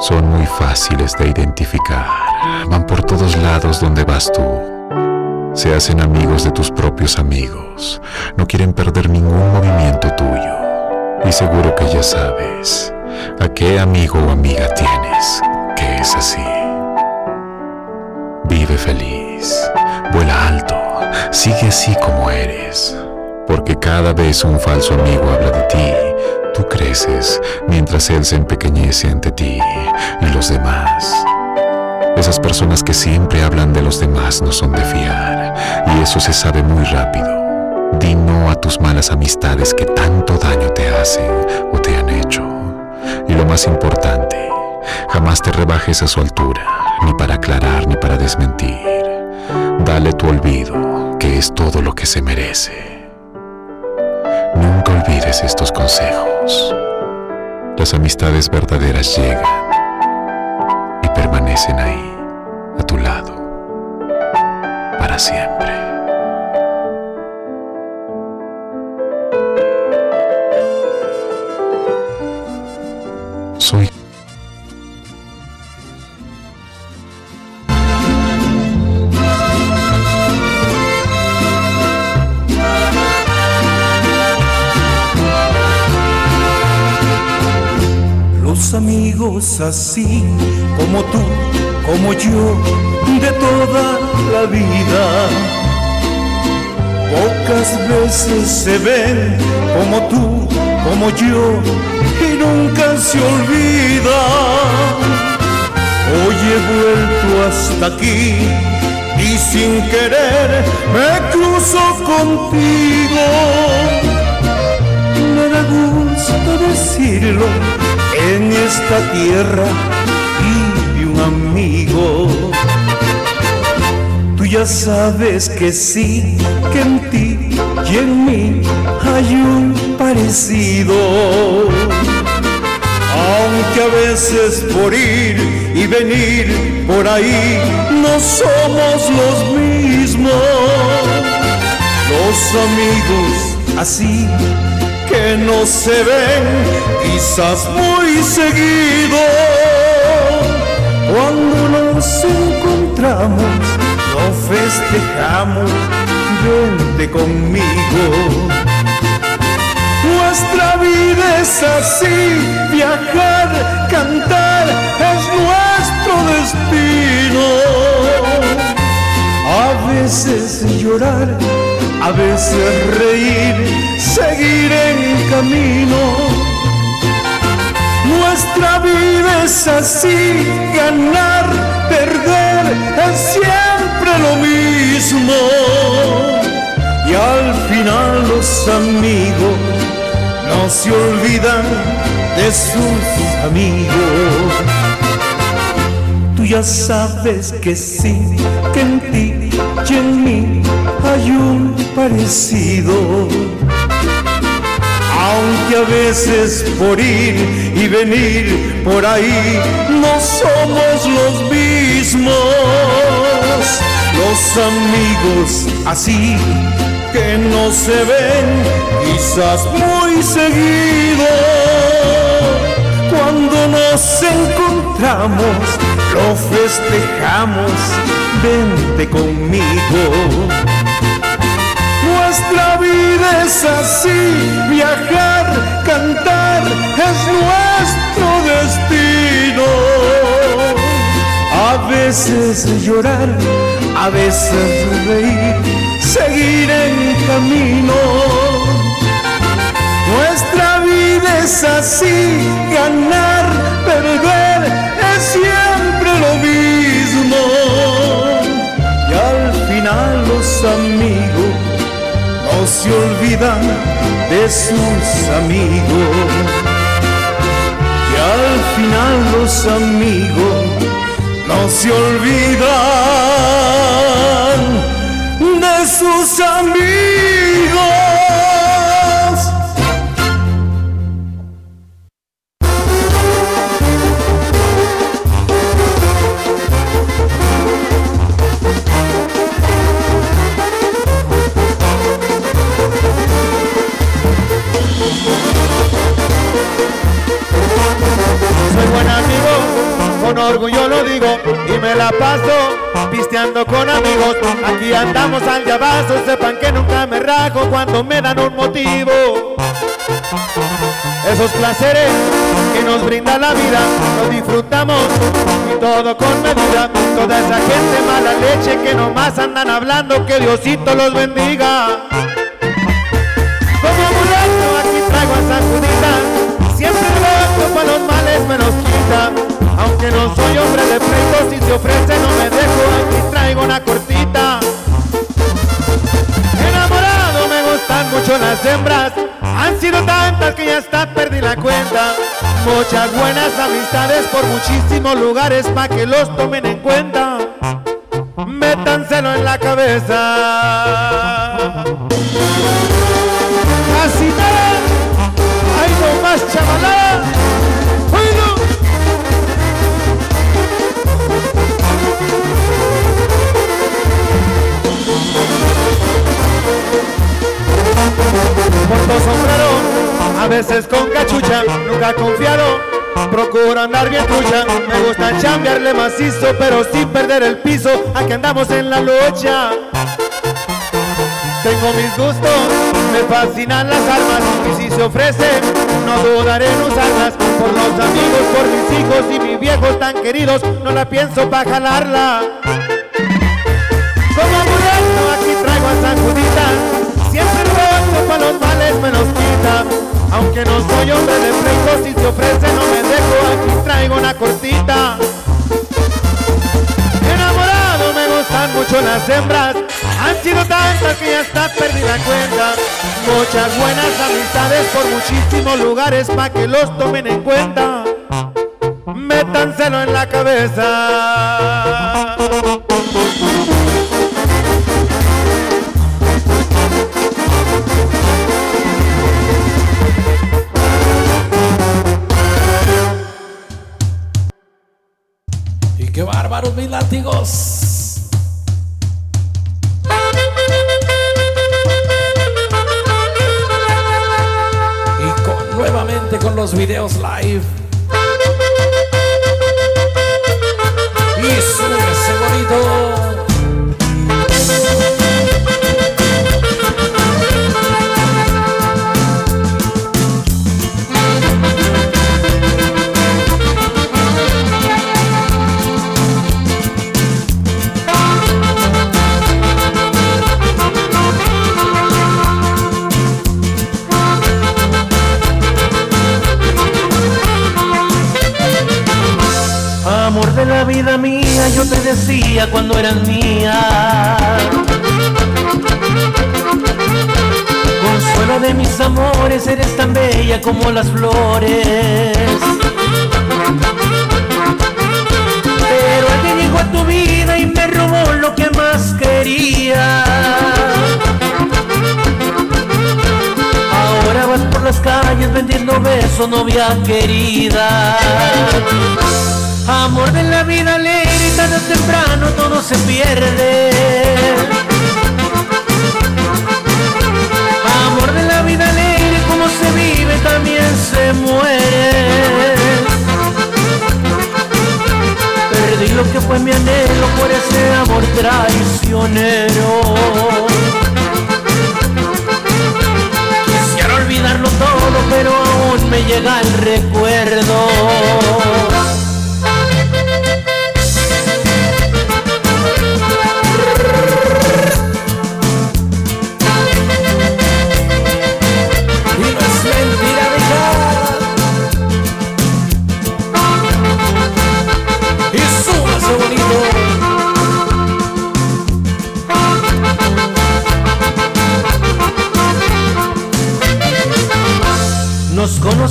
Son muy fáciles de identificar, van por todos lados donde vas tú. Se hacen amigos de tus propios amigos, no quieren perder ningún movimiento tuyo. Y seguro que ya sabes a qué amigo o amiga tienes que es así. Vive feliz, vuela alto, sigue así como eres, porque cada vez un falso amigo habla de ti tú creces mientras Él se empequeñece ante ti y los demás. Esas personas que siempre hablan de los demás no son de fiar y eso se sabe muy rápido. Di no a tus malas amistades que tanto daño te hacen o te han hecho. Y lo más importante, jamás te rebajes a su altura, ni para aclarar ni para desmentir. Dale tu olvido, que es todo lo que se merece. Olvides estos consejos. Las amistades verdaderas llegan y permanecen ahí, a tu lado, para siempre. Soy amigos así como tú, como yo, de toda la vida. Pocas veces se ven como tú, como yo, y nunca se olvida. Hoy he vuelto hasta aquí y sin querer me cruzo contigo. Me da gusto decirlo en esta tierra de un amigo. Tú ya sabes que sí, que en ti y en mí hay un parecido. Aunque a veces por ir y venir por ahí no somos los mismos. Los amigos así no se ven quizás muy seguido. Cuando nos encontramos, lo festejamos, vente conmigo. Nuestra vida es así, viajar, cantar es nuestro destino. A veces llorar, a veces reír, seguir en camino. Nuestra vida es así, ganar, perder es siempre lo mismo. Y al final los amigos no se olvidan de sus amigos. Tú ya sabes que sí, que en ti y en mí hay un parecido. Aunque a veces por ir y venir por ahí no somos los mismos. Los amigos así que no se ven quizás muy seguido. Cuando nos encontramos, lo festejamos, vente conmigo. Nuestra vida es así, viajar, cantar es nuestro destino. A veces llorar, a veces reír, seguir en camino. Nuestra vida es así, ganar, perder es siempre lo mismo. Y al final los amigos se olvidan de sus amigos. Y al final los amigos no se olvidan de sus amigos. La vida, los disfrutamos y todo con medida. Toda esa gente mala leche que nomás andan hablando, que Diosito los bendiga. Como mulato aquí traigo a San Judita, siempre loco para los males me los quita. Aunque no soy hombre de pleito, si se ofrece no me dejo, aquí traigo una cortita. Enamorado me gustan mucho las hembras, han sido tantas que ya hasta perdí la cuenta. Muchas buenas amistades por muchísimos lugares pa' que los tomen en cuenta. Métanselo en la cabeza. Así nada, hay no más chavalada. Porto sombrero, a veces con cachucha, nunca confiado. Procuro andar bien trucha, me gusta chambearle macizo, pero sin perder el piso. Aquí andamos en la lucha. Tengo mis gustos, me fascinan las armas y si se ofrecen, no dudaré en usarlas por los amigos, por mis hijos y mis viejos tan queridos, no la pienso pa' jalarla. Como muriendo aquí traigo a San Judita, siempre roto pa' los males me los quita. Aunque no soy hombre de pleito, si se ofrece no me dejo, aquí traigo una cortita. Enamorado me gustan mucho las hembras, han sido tantas que ya está perdida cuenta. Muchas buenas amistades por muchísimos lugares pa' que los tomen en cuenta. Métanselo en la cabeza. Mis látigos. Y con, nuevamente con los videos live. Quería. Ahora vas por las calles vendiendo besos, novia querida. Amor de la vida alegre, tarde o temprano todo se pierde. Amor de la vida alegre, como se vive también se muere. Lo que fue mi anhelo por ese amor traicionero. Quisiera olvidarlo todo, pero aún me llega el recuerdo.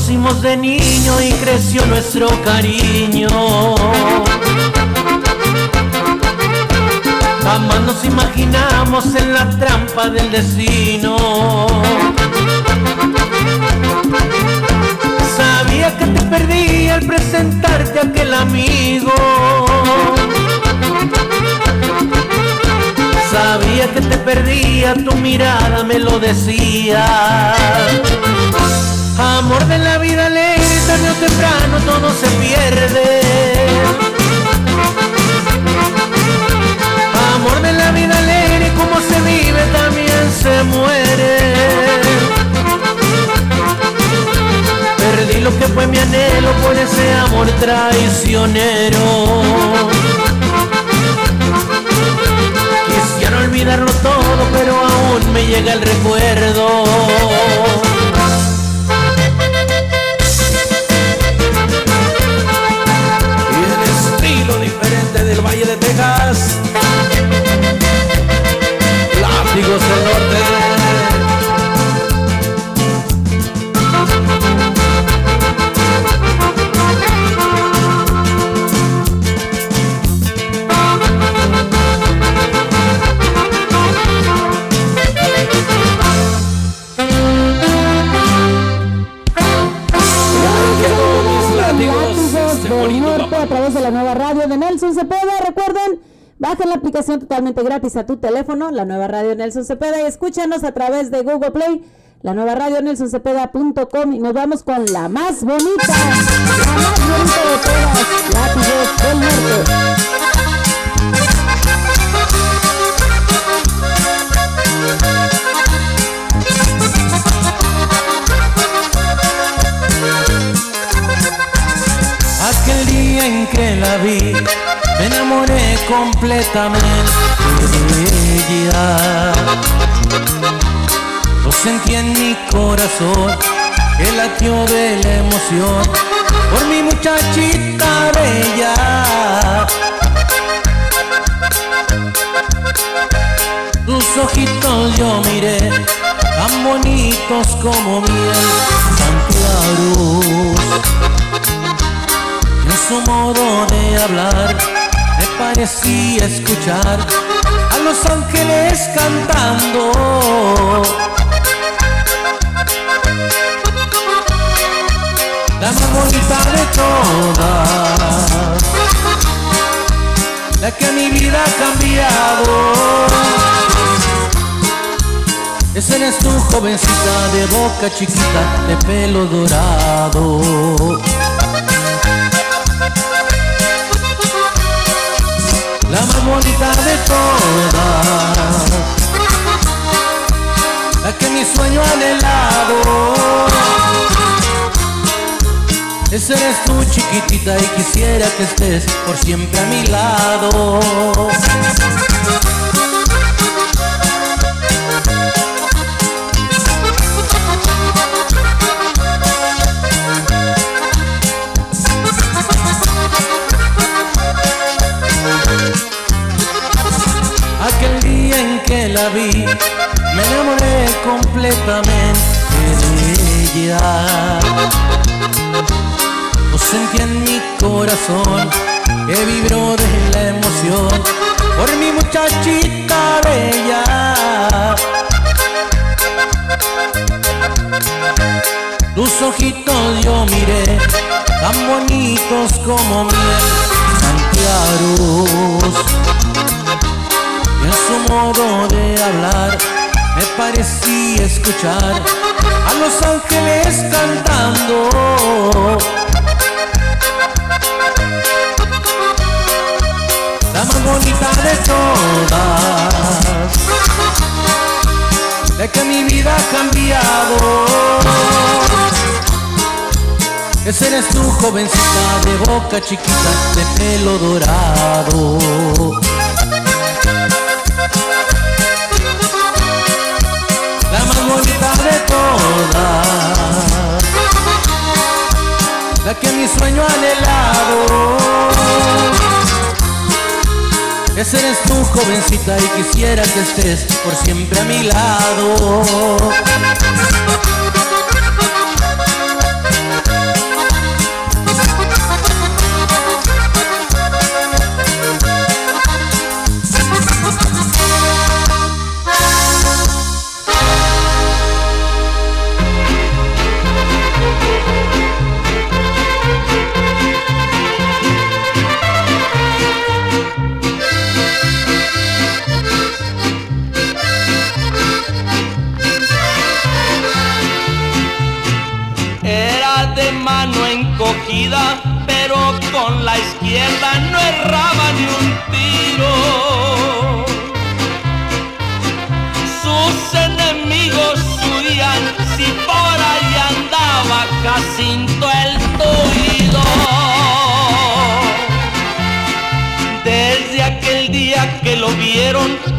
Conocimos de niño y creció nuestro cariño. Jamás nos imaginamos en la trampa del destino. Sabía que te perdí al presentarte a aquel amigo. Sabía que te perdía, tu mirada me lo decía. Amor de la vida alegre, tarde o temprano todo se pierde. Amor de la vida alegre, como se vive también se muere. Perdí lo que fue mi anhelo por ese amor traicionero. Quisiera olvidarlo todo, pero aún me llega el recuerdo. Del Valle de Texas. Látigos del norte. Aplicación totalmente gratis a tu teléfono, la nueva radio Nelson Cepeda, y escúchanos a través de Google Play, la nueva radio nelsoncepeda.com y nos vamos con la más bonita, la del Norte. Completamente ella. Lo sentí en mi corazón, que latió de la emoción por mi muchachita bella. Tus ojitos yo miré, tan bonitos como miel, tan claros. En su modo de hablar, parecía escuchar a los ángeles cantando. La más bonita de todas, la que mi vida ha cambiado. Esa eres tu jovencita de boca chiquita, de pelo dorado. La más bonita de todas, la que mi sueño anhelado. Esa eres tú chiquitita y quisiera que estés por siempre a mi lado. Que la vi, me enamoré completamente de ella. Lo sentí en mi corazón, que vibró de la emoción por mi muchachita bella. Tus ojitos yo miré, tan bonitos como miel, en su modo de hablar me parecía escuchar a los ángeles cantando. La más bonita de todas, de que mi vida ha cambiado. Esa eres tu jovencita de boca chiquita, de pelo dorado. La que mi sueño anhelado. Esa eres tu jovencita y quisiera que estés por siempre a mi lado.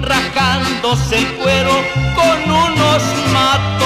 Rajándose el cuero con unos matones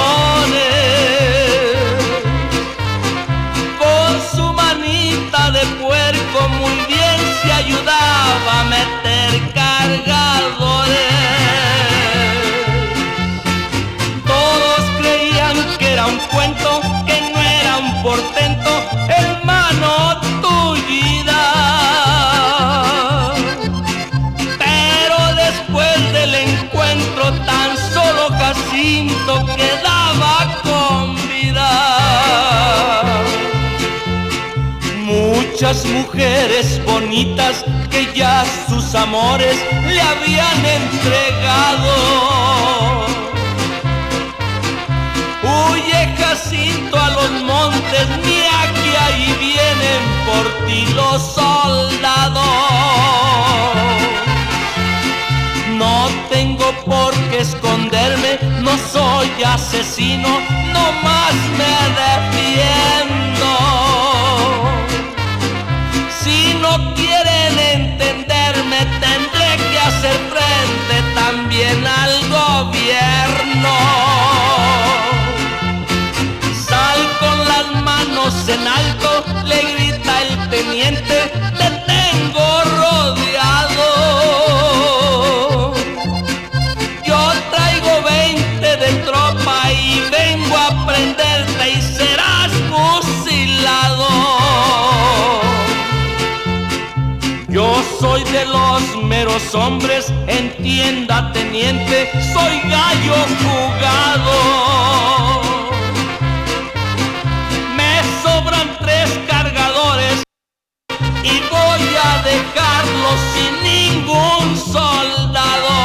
Muchas mujeres bonitas que ya sus amores le habían entregado. Huye Jacinto a los montes, mira que ahí vienen por ti los soldados. No tengo por qué esconderme, no soy asesino, no más me defiendo. teniente, te tengo rodeado. Yo traigo 20 de tropa y vengo a prenderte y serás fusilado. Yo soy de los meros hombres, entienda teniente, soy gallo jugado. Voy a dejarlos sin ningún soldado.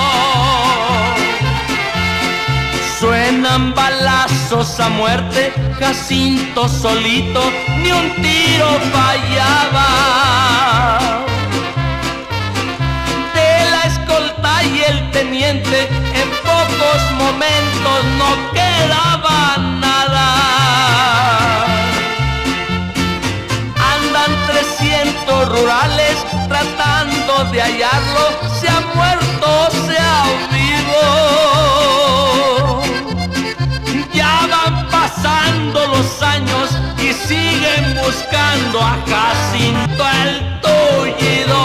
Suenan balazos a muerte, Jacinto solito, ni un tiro fallaba. De la escolta y el teniente, en pocos momentos no quedaba nada. Andan 300 rurales tratando de hallarlo, se ha muerto, se ha vivo. Ya van pasando los años y siguen buscando a Jacinto el tullido.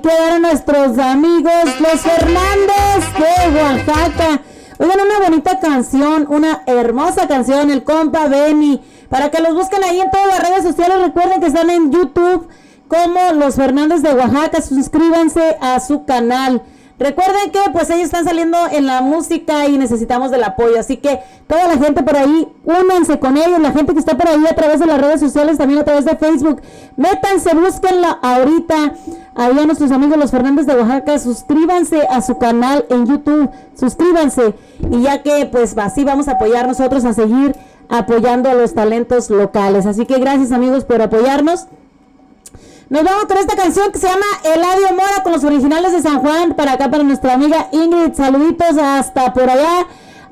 Quedaron nuestros amigos, los Fernández de Oaxaca. Oigan, una bonita canción, una hermosa canción, el compa Benny. Para que los busquen ahí en todas las redes sociales, recuerden que están en YouTube como los Fernández de Oaxaca. Suscríbanse a su canal. Recuerden que pues ellos están saliendo en la música y necesitamos del apoyo. Así que toda la gente por ahí, únanse con ellos. La gente que está por ahí a través de las redes sociales, también a través de Facebook. Métanse, búsquenla ahorita. Ahí a nuestros amigos los Fernández de Oaxaca. Suscríbanse a su canal en YouTube. Suscríbanse. Y ya que pues así vamos a apoyar nosotros a seguir apoyando a los talentos locales. Así que gracias amigos por apoyarnos. Nos vamos con esta canción que se llama Eladio Mora con los originales de San Juan. Para acá, para nuestra amiga Ingrid. Saluditos hasta por allá,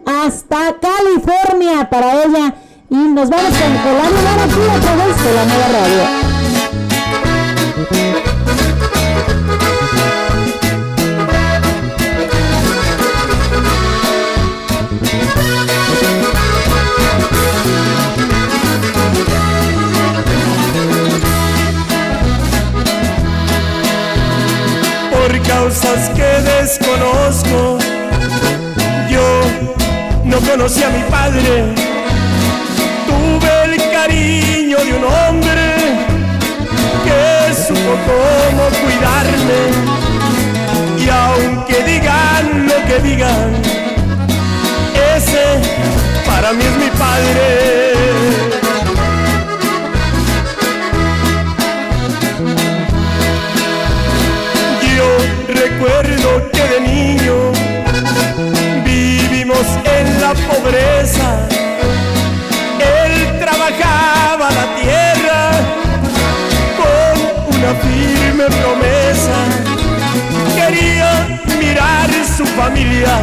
hasta California para ella. Y nos vamos con Eladio Mora aquí a través de la nueva radio. Causas que desconozco. Yo no conocí a mi padre, tuve el cariño de un hombre que supo cómo cuidarme. Y aunque digan lo que digan, ese para mí es mi padre. Recuerdo que de niño vivimos en la pobreza. Él trabajaba la tierra con una firme promesa. Quería mirar su familia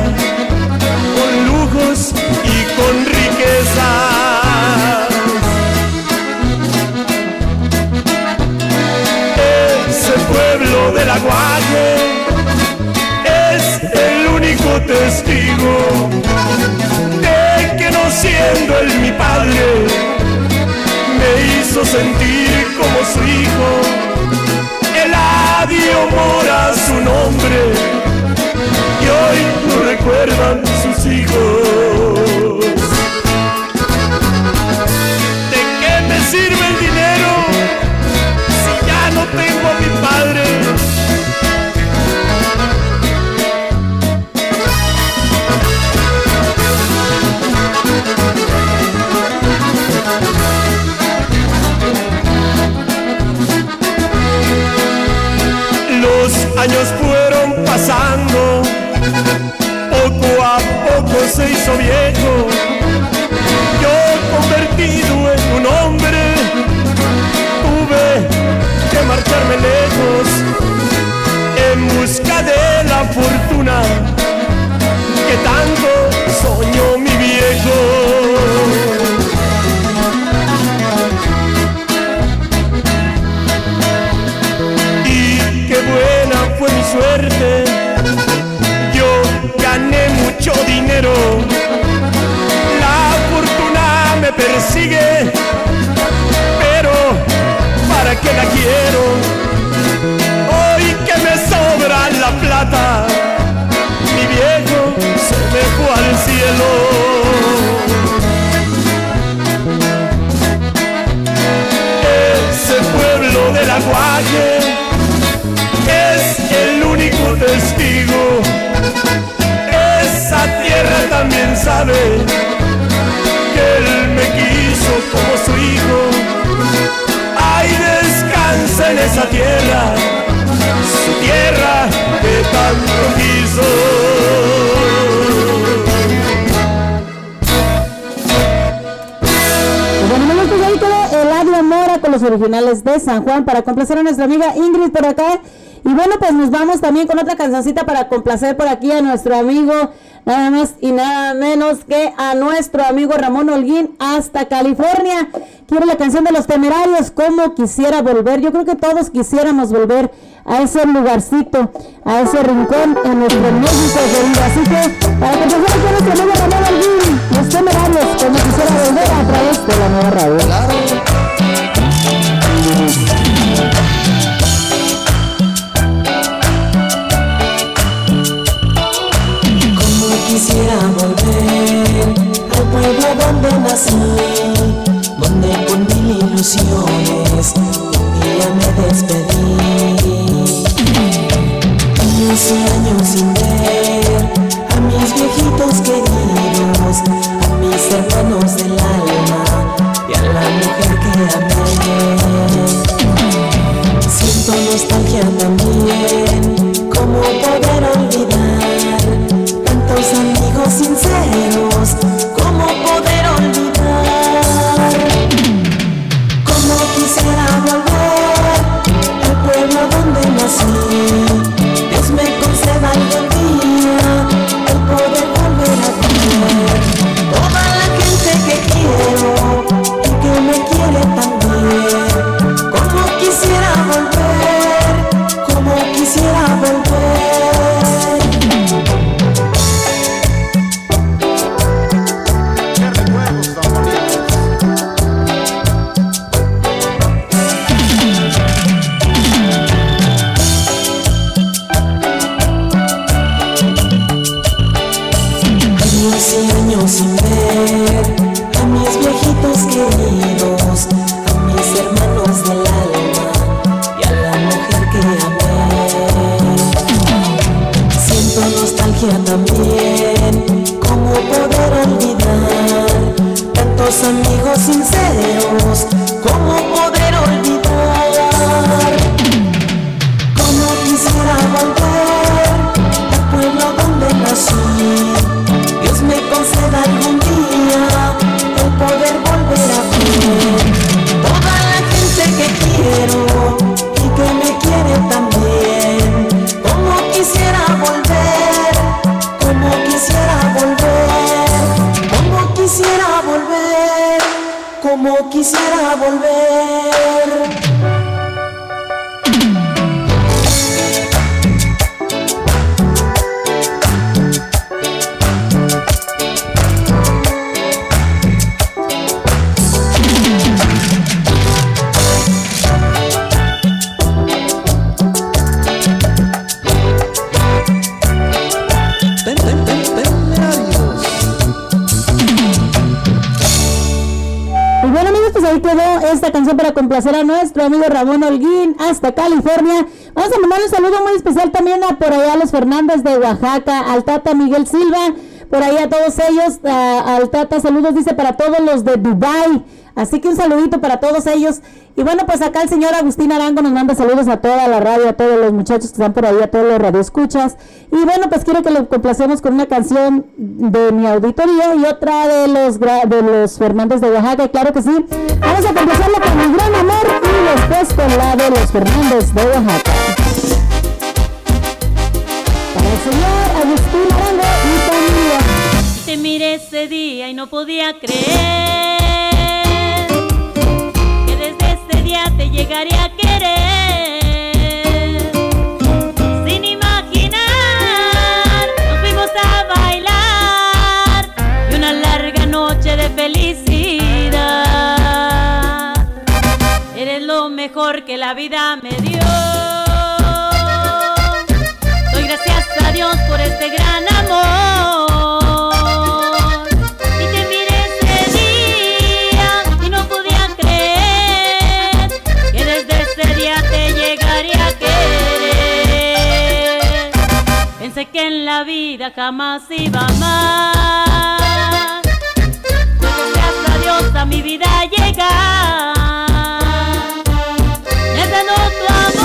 testigo de que no siendo él mi padre, me hizo sentir como su hijo. Eladio Mora su nombre y hoy lo recuerdan sus hijos. ¿De qué me sirve el dinero si ya no tengo a mi padre? Años fueron pasando, poco a poco se hizo viejo. Yo convertido en un hombre, tuve que marcharme lejos en busca de la fortuna dinero, la fortuna me persigue, pero ¿para qué la quiero? Hoy que me sobra la plata, mi viejo se me al cielo. Ese pueblo del aguaje es el único testigo. También sabe que él me quiso como su hijo. Ay, descansa en esa tierra, su tierra que tanto quiso. Pues Mora con los originales de San Juan para complacer a nuestra amiga Ingrid por acá. Y bueno, pues nos vamos también con otra cancioncita para complacer por aquí a nuestro amigo, nada más y nada menos que a nuestro amigo Ramón Holguín hasta California. Quiero la canción de los temerarios, como quisiera volver. Yo creo que todos quisiéramos volver a ese lugarcito, a ese rincón en nuestro México querido. Así que para que con nuestro amigo Ramón Holguín, los temerarios, como quisiera volver a través de la nueva radio. Quisiera volver al pueblo donde nací, donde con mil ilusiones un día me despedí. Años y años sin ver a mis viejitos queridos, a mis hermanos del alma y a la mujer que amé. Siento nostalgia también, como poder olvidar amigos sinceros, Fernández de Oaxaca, al Tata Miguel Silva, por ahí a todos ellos, a- al Tata saludos dice para todos los de Dubai. Así que un saludito para todos ellos. Y bueno, pues acá el señor Agustín Arango nos manda saludos a toda la radio, a todos los muchachos que están por ahí, a todos los radioescuchas. Y bueno, pues quiero que lo complacemos con una canción de mi auditoría y otra de los de los Fernández de Oaxaca, claro que sí. Vamos a complacerlo con mi gran amor y después con la de los Fernández de Oaxaca. Señor y. Te miré ese día y no podía creer que desde ese día te llegaría a querer. Sin imaginar, nos fuimos a bailar y una larga noche de felicidad. Eres lo mejor que la vida me dio. Por este gran amor. Y te miré ese día y no podía creer que desde ese día te llegaría a querer. Pensé que en la vida jamás iba más. Gracias a Dios a mi vida llegar. Me amor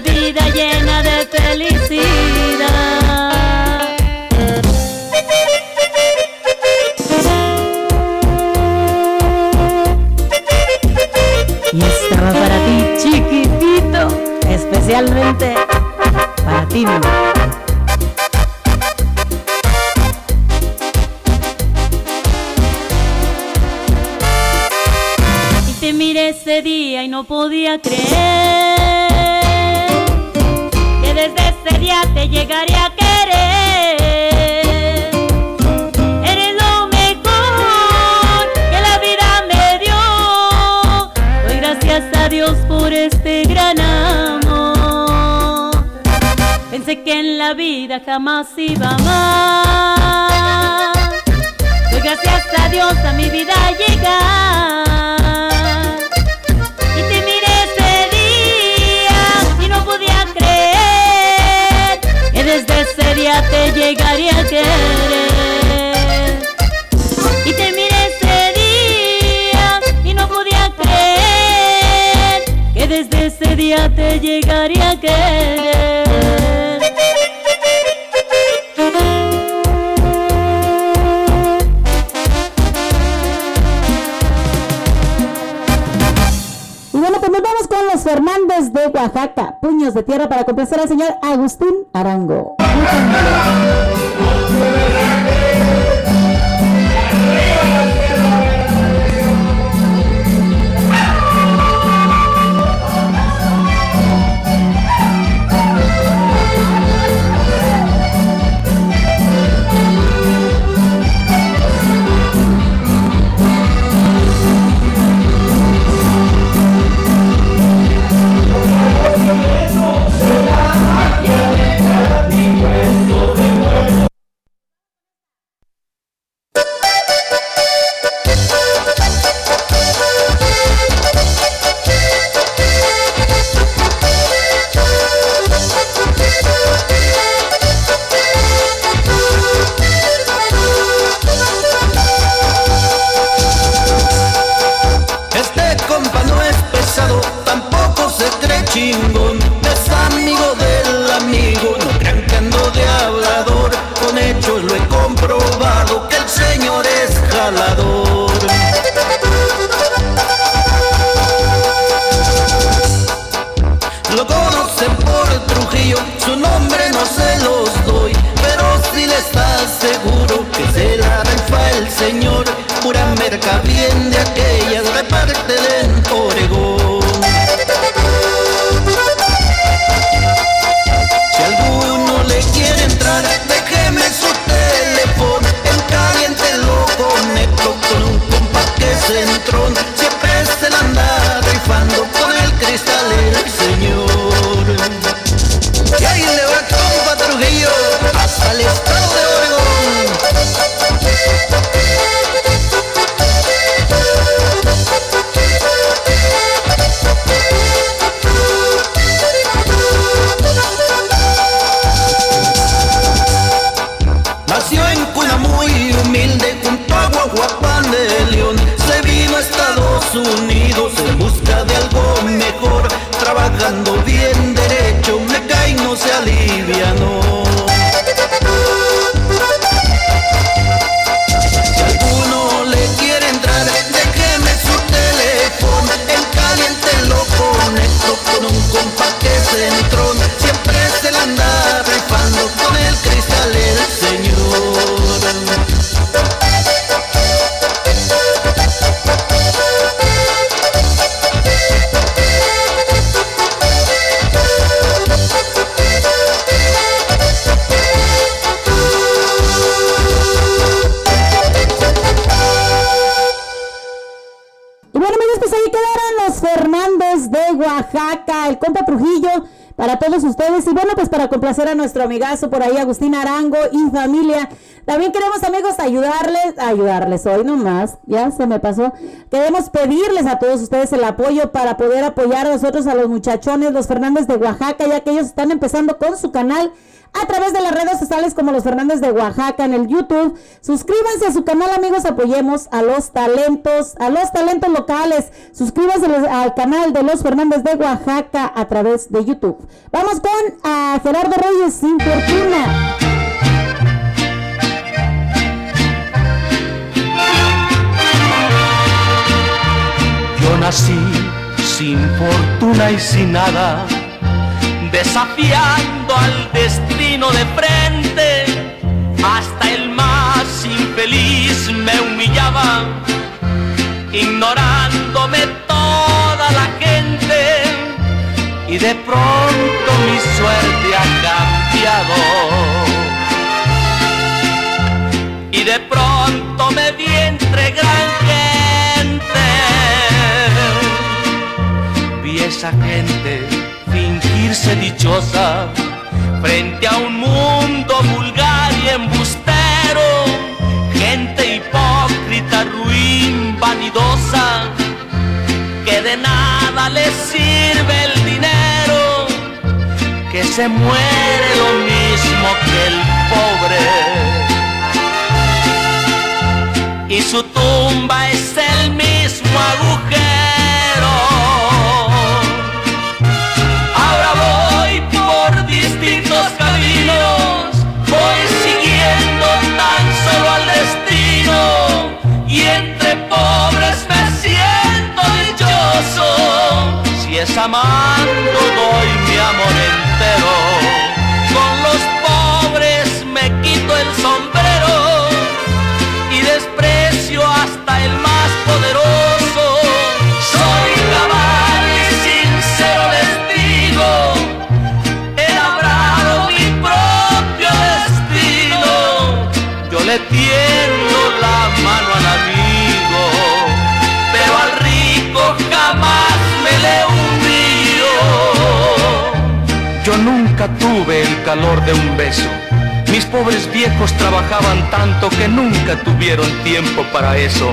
vida llena de felicidad. Tierra para complacer al señor Agustín Arango. Complacer a nuestro amigazo por ahí, Agustín Arango y familia. También queremos, amigos, ayudarles, ayudarles hoy nomás, ya se me pasó. Queremos pedirles a todos ustedes el apoyo para poder apoyar a nosotros, a los muchachones, los Fernández de Oaxaca, ya que ellos están empezando con su canal a través de las redes sociales como los Fernández de Oaxaca en el YouTube. Suscríbanse a su canal, amigos, apoyemos a los talentos, a los talentos locales. Suscríbanse al canal de los Fernández de Oaxaca a través de YouTube. Vamos con a Gerardo Reyes sin fortuna. Yo nací sin fortuna y sin nada, desafiando al destino de frente. Hasta el más infeliz me humillaba, ignorándome toda la gente. Y de pronto mi suerte ha cambiado. Y de pronto me vi entre gran gente. Vi esa gente fingirse dichosa frente a un mundo vulgar y embustero. Gente hipócrita, ruin, vanidosa, que de nada les sirve el dinero, que se muere lo mismo que el pobre y su tumba es el mismo agujero. Dichoso. Si es amando doy mi amor entero, con los pobres me quito el sombrero y desprecio hasta el más poderoso. Tuve el calor de un beso. Mis pobres viejos trabajaban tanto que nunca tuvieron tiempo para eso.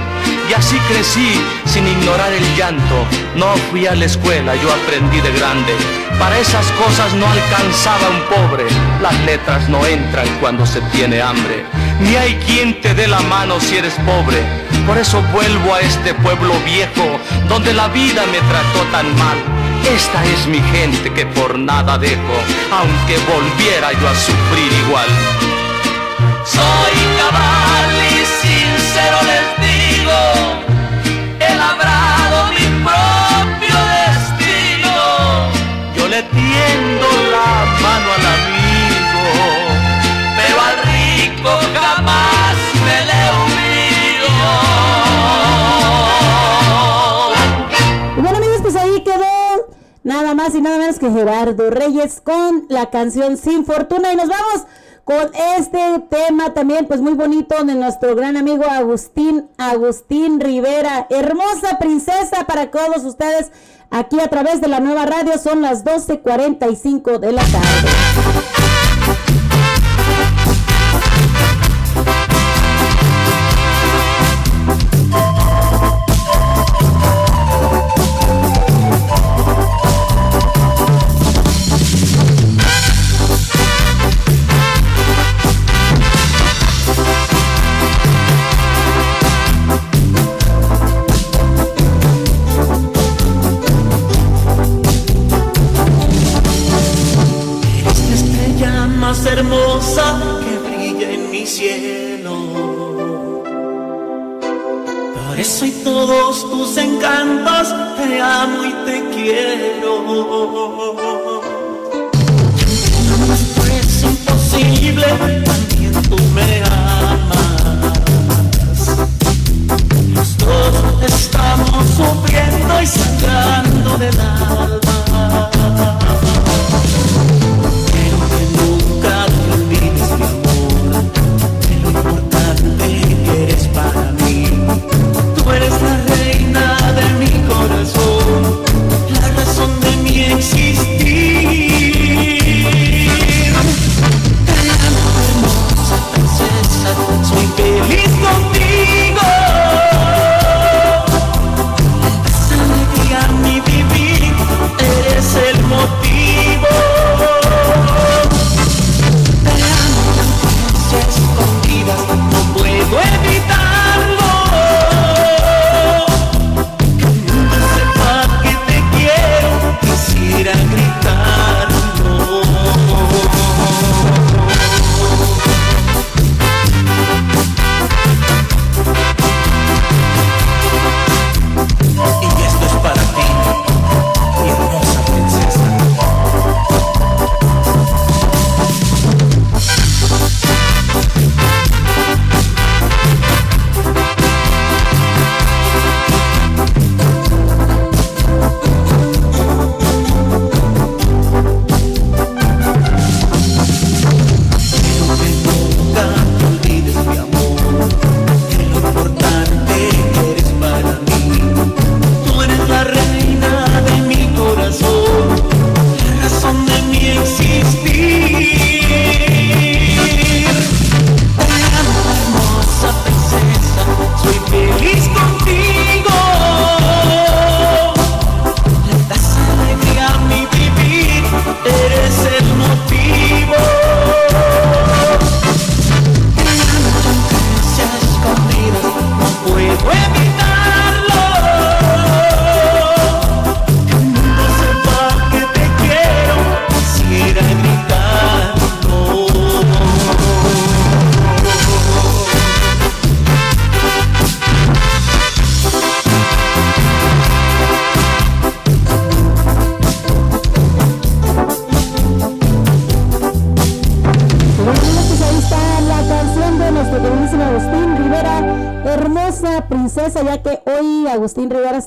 Y así crecí sin ignorar el llanto. No fui a la escuela, yo aprendí de grande. Para esas cosas no alcanzaba un pobre. Las letras no entran cuando se tiene hambre. Ni hay quien te dé la mano si eres pobre. Por eso vuelvo a este pueblo viejo, donde la vida me trató tan mal. Esta es mi gente que por nada dejo, aunque volviera yo a sufrir igual. Soy cabal y sincero les digo, he labrado mi propio destino. Yo le tiendo la mano al más y nada menos que Gerardo Reyes con la canción Sin Fortuna. Y nos vamos con este tema también, pues muy bonito de nuestro gran amigo Agustín, Agustín Rivera. Hermosa princesa para todos ustedes aquí a través de la nueva radio. Son las 12.45 de la tarde.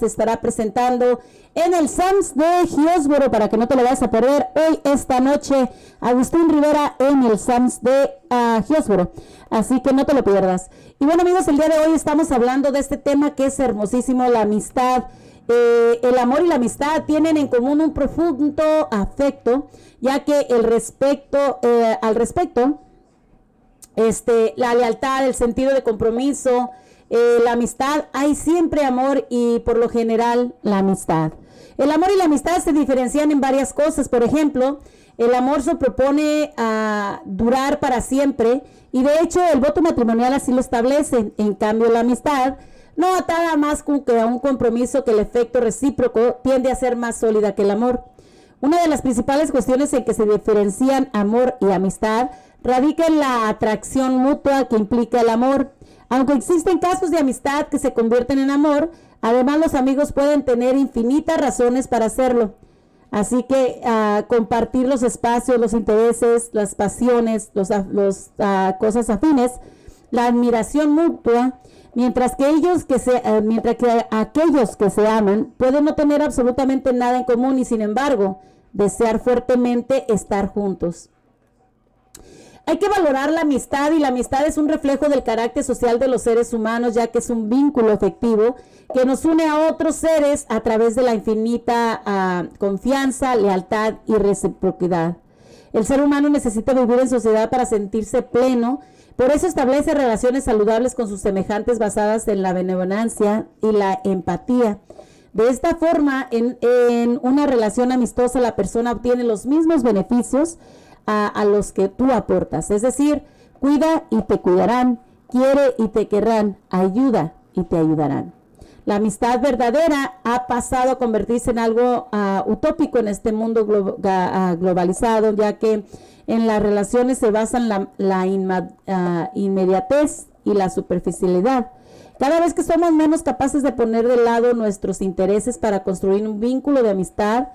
Se estará presentando en el SAMS de Giosboro, para que no te lo vayas a perder hoy, esta noche, Agustín Rivera en el SAMS de Giosboro. Así que no te lo pierdas. Y bueno, amigos, el día de hoy estamos hablando de este tema que es hermosísimo, la amistad. Eh, el amor y la amistad tienen en común un profundo afecto, ya que el respecto, eh, al respecto, este, la lealtad, el sentido de compromiso, eh, la amistad, hay siempre amor y por lo general la amistad. El amor y la amistad se diferencian en varias cosas, por ejemplo, el amor se propone a durar para siempre y de hecho el voto matrimonial así lo establece. En cambio la amistad, no atada más que a un compromiso que el efecto recíproco tiende a ser más sólida que el amor. Una de las principales cuestiones en que se diferencian amor y amistad radica en la atracción mutua que implica el amor. Aunque existen casos de amistad que se convierten en amor, además los amigos pueden tener infinitas razones para hacerlo. Así que ah, compartir los espacios, los intereses, las pasiones, af- los, ah, cosas afines, la admiración mutua, mientras que ellos que se, eh, mientras que aquellos que se aman pueden no tener absolutamente nada en común y sin embargo desear fuertemente estar juntos. Hay que valorar la amistad y la amistad es un reflejo del carácter social de los seres humanos, ya que es un vínculo efectivo que nos une a otros seres a través de la infinita ah, confianza, lealtad y reciprocidad. El ser humano necesita vivir en sociedad para sentirse pleno, por eso establece relaciones saludables con sus semejantes basadas en la benevolencia y la empatía. De esta forma, en, en una relación amistosa, la persona obtiene los mismos beneficios a, los que tú aportas. Es decir, cuida y te cuidarán, quiere y te querrán, ayuda y te ayudarán. La amistad verdadera ha pasado a convertirse en algo ah, utópico en este mundo ah, globalizado, ya que en las relaciones se basan la, la ah, inmediatez y la superficialidad. Cada vez que somos menos capaces de poner de lado nuestros intereses para construir un vínculo de amistad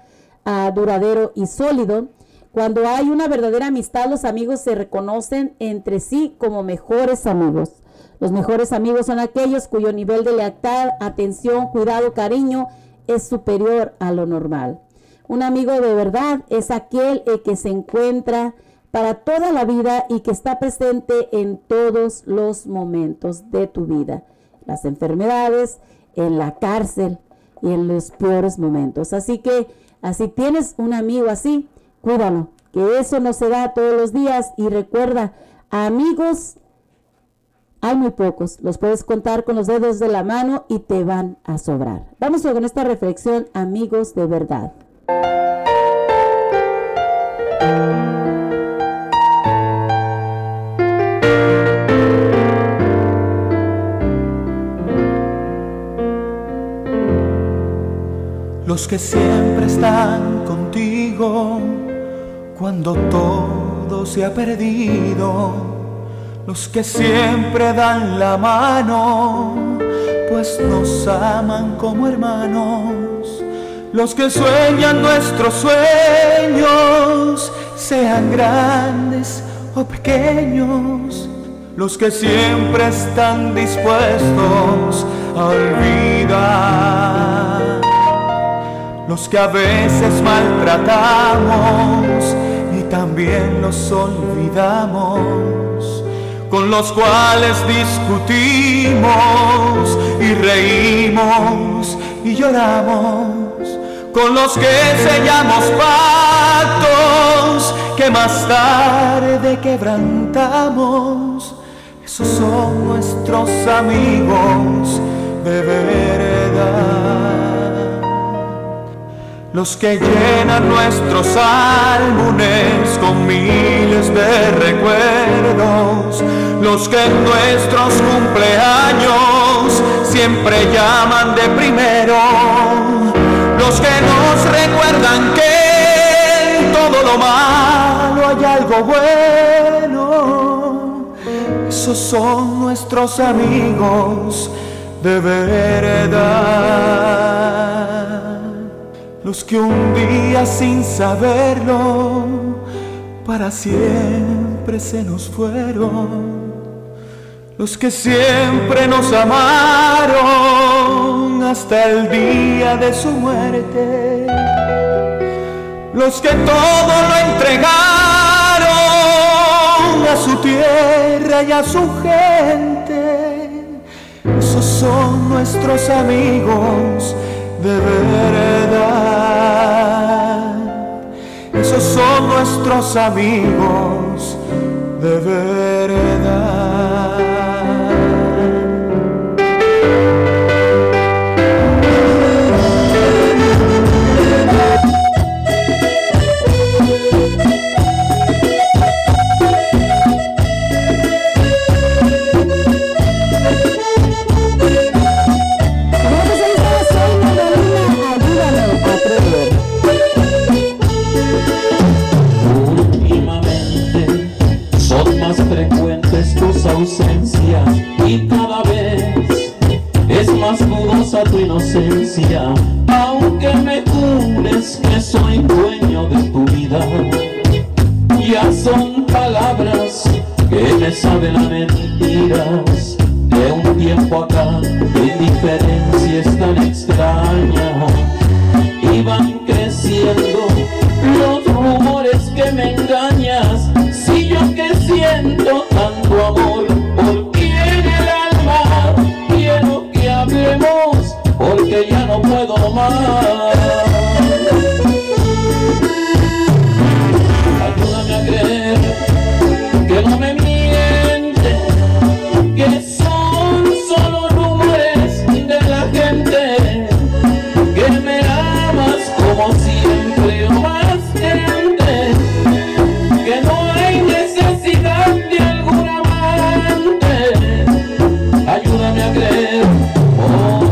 duradero y sólido, cuando hay una verdadera amistad, los amigos se reconocen entre sí como mejores amigos. Los mejores amigos son aquellos cuyo nivel de lealtad, atención, cuidado, cariño es superior a lo normal. Un amigo de verdad es aquel eh, que se encuentra para toda la vida y que está presente en todos los momentos de tu vida. Las enfermedades, en la cárcel y en los peores momentos. Así que, así tienes un amigo así, cuídalo, que eso no se da todos los días y recuerda, amigos hay muy pocos, los puedes contar con los dedos de la mano y te van a sobrar. Vamos con esta reflexión, amigos de verdad. los que siempre están contigo cuando todo se ha perdido, los que siempre dan la mano, pues nos aman como hermanos, los que sueñan nuestros sueños, sean grandes o pequeños, los que siempre están dispuestos a olvidar. Los que a veces maltratamos también los olvidamos, con los cuales discutimos y reímos y lloramos, con los que sellamos pactos que más tarde quebrantamos. Esos son nuestros amigos de verdad los que llenan nuestros álbumes con miles de recuerdos, los que en nuestros cumpleaños siempre llaman de primero, los que nos recuerdan que en todo lo malo hay algo bueno, esos son nuestros amigos de verdad los que un día sin saberlo para siempre se nos fueron, los que siempre nos amaron hasta el día de su muerte, los que todo lo entregaron a su tierra y a su gente, esos son nuestros amigos de verdad. Esos son nuestros amigos de verdad. Y cada vez es más dudosa tu inocencia, aunque me jures que soy dueño de tu vida. Ya son palabras que me saben a mentiras. De un tiempo acá, tu indiferencia es tan extraña. Y van creciendo los rumores que me engañas. Si yo que siento tanto amor Ayúdame a creer que no me miente, que son solo rumores de la gente, que me amas como siempre o más que antes, que no hay necesidad de algún amante. Ayúdame a creer, porque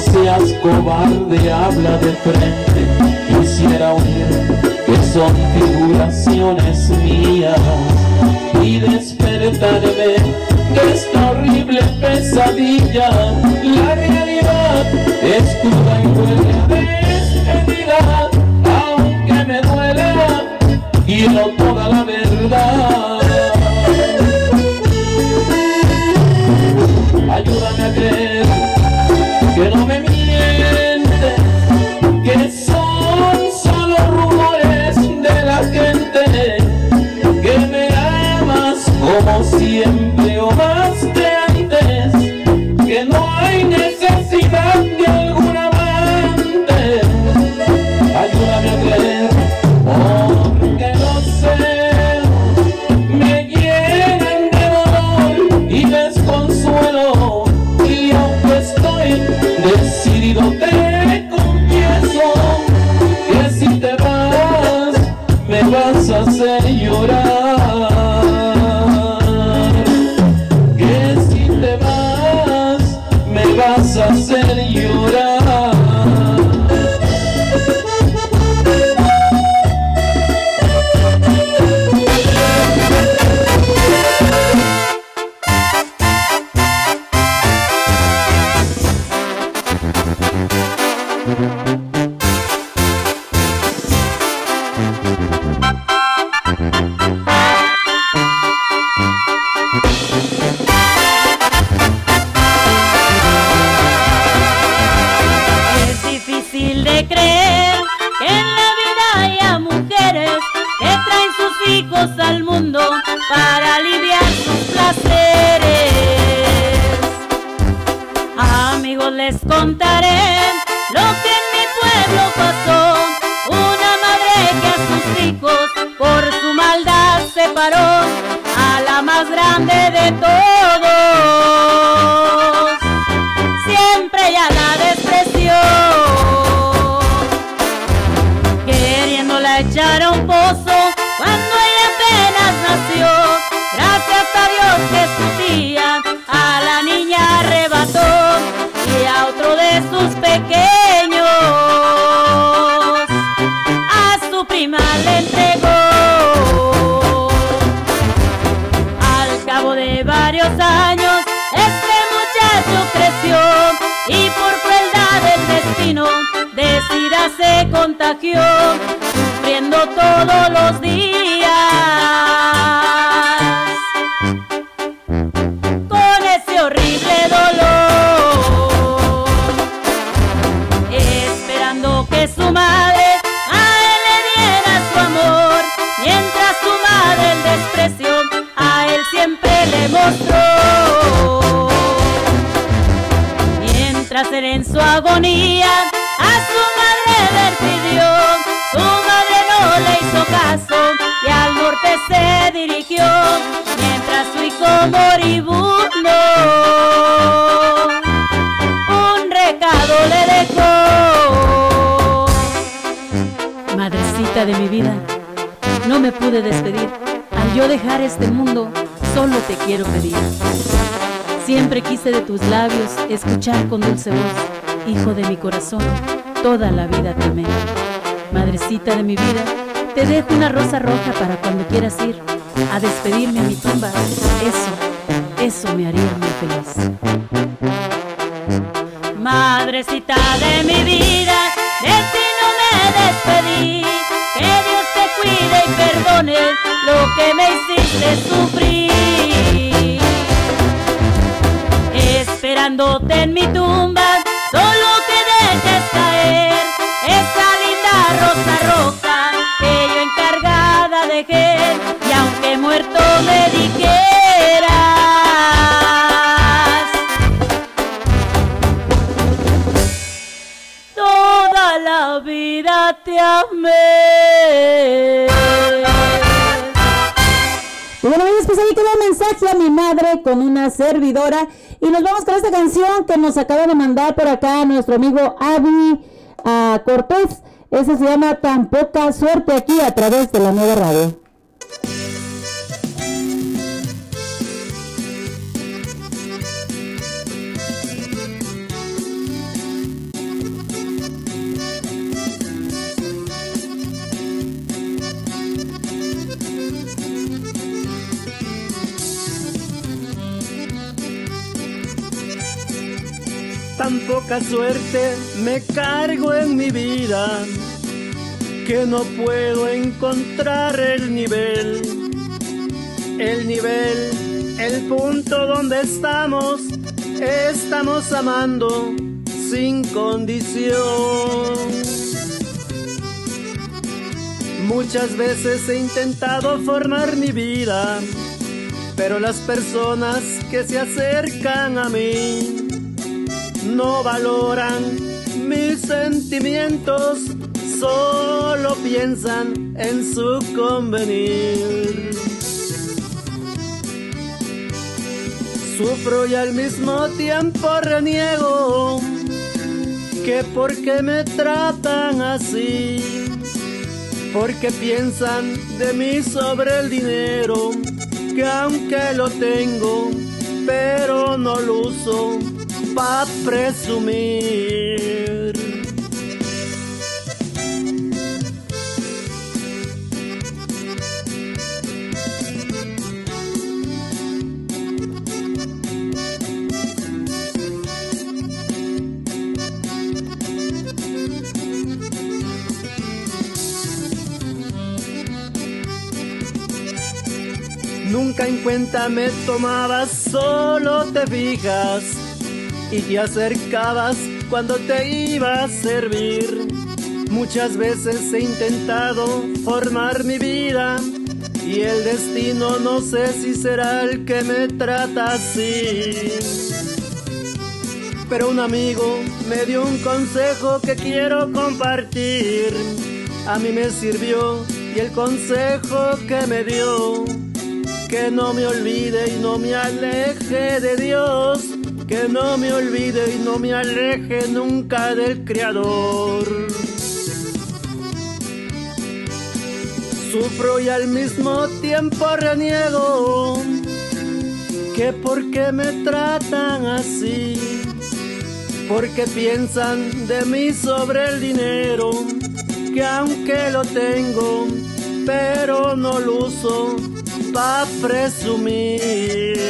seas cobarde, habla de frente. Quisiera oír que son figuraciones mías y despertarme de esta horrible pesadilla. La realidad es cruda y huele despedida, aunque me duela, quiero toda la verdad. Ayúdame a creer que no me miente, que son solo rumores de la gente, que me amas como siempre su agonía a su madre le pidió, su madre no le hizo caso y al norte se dirigió, mientras su hijo moribundo un recado le dejó. Madrecita de mi vida, no me pude despedir. Al yo dejar este mundo, solo te quiero pedir. Siempre quise de tus labios escuchar con dulce voz, hijo de mi corazón, toda la vida te amé. Madrecita de mi vida, te dejo una rosa roja para cuando quieras ir a despedirme a mi tumba. Eso, eso me haría muy feliz. Madrecita de mi vida, de ti no me despedí. Que Dios te cuide y perdone lo que me hiciste sufrir. Esperándote en mi tumba, solo que dejes caer esa linda rosa roja que yo encargada dejé. Y aunque muerto me dijeras. toda la vida te amé. Y bueno, amigos, pues ahí quedó el mensaje a mi madre con una servidora. Y nos vamos con esta canción que nos acaba de mandar por acá nuestro amigo Avi ah, Cortés. Ese se llama Tan poca suerte aquí a través de la nueva radio. Poca suerte me cargo en mi vida que no puedo encontrar el nivel. El nivel, el punto donde estamos, estamos amando sin condición. Muchas veces he intentado formar mi vida, pero las personas que se acercan a mí no valoran mis sentimientos, solo piensan en su convenir. Sufro y al mismo tiempo reniego que porque me tratan así, porque piensan de mí sobre el dinero, que aunque lo tengo, pero no lo uso pa' presumir. Nunca en cuenta me tomabas, solo te fijas y te acercabas cuando te iba a servir. Muchas veces he intentado formar mi vida y el destino no sé si será el que me trata así. Pero un amigo me dio un consejo que quiero compartir. A mí me sirvió y el consejo que me dio, que no me olvide y no me aleje de Dios que no me olvide y no me aleje nunca del Creador. Sufro y al mismo tiempo reniego que por qué me tratan así, porque piensan de mí sobre el dinero, que aunque lo tengo, pero no lo uso pa' presumir.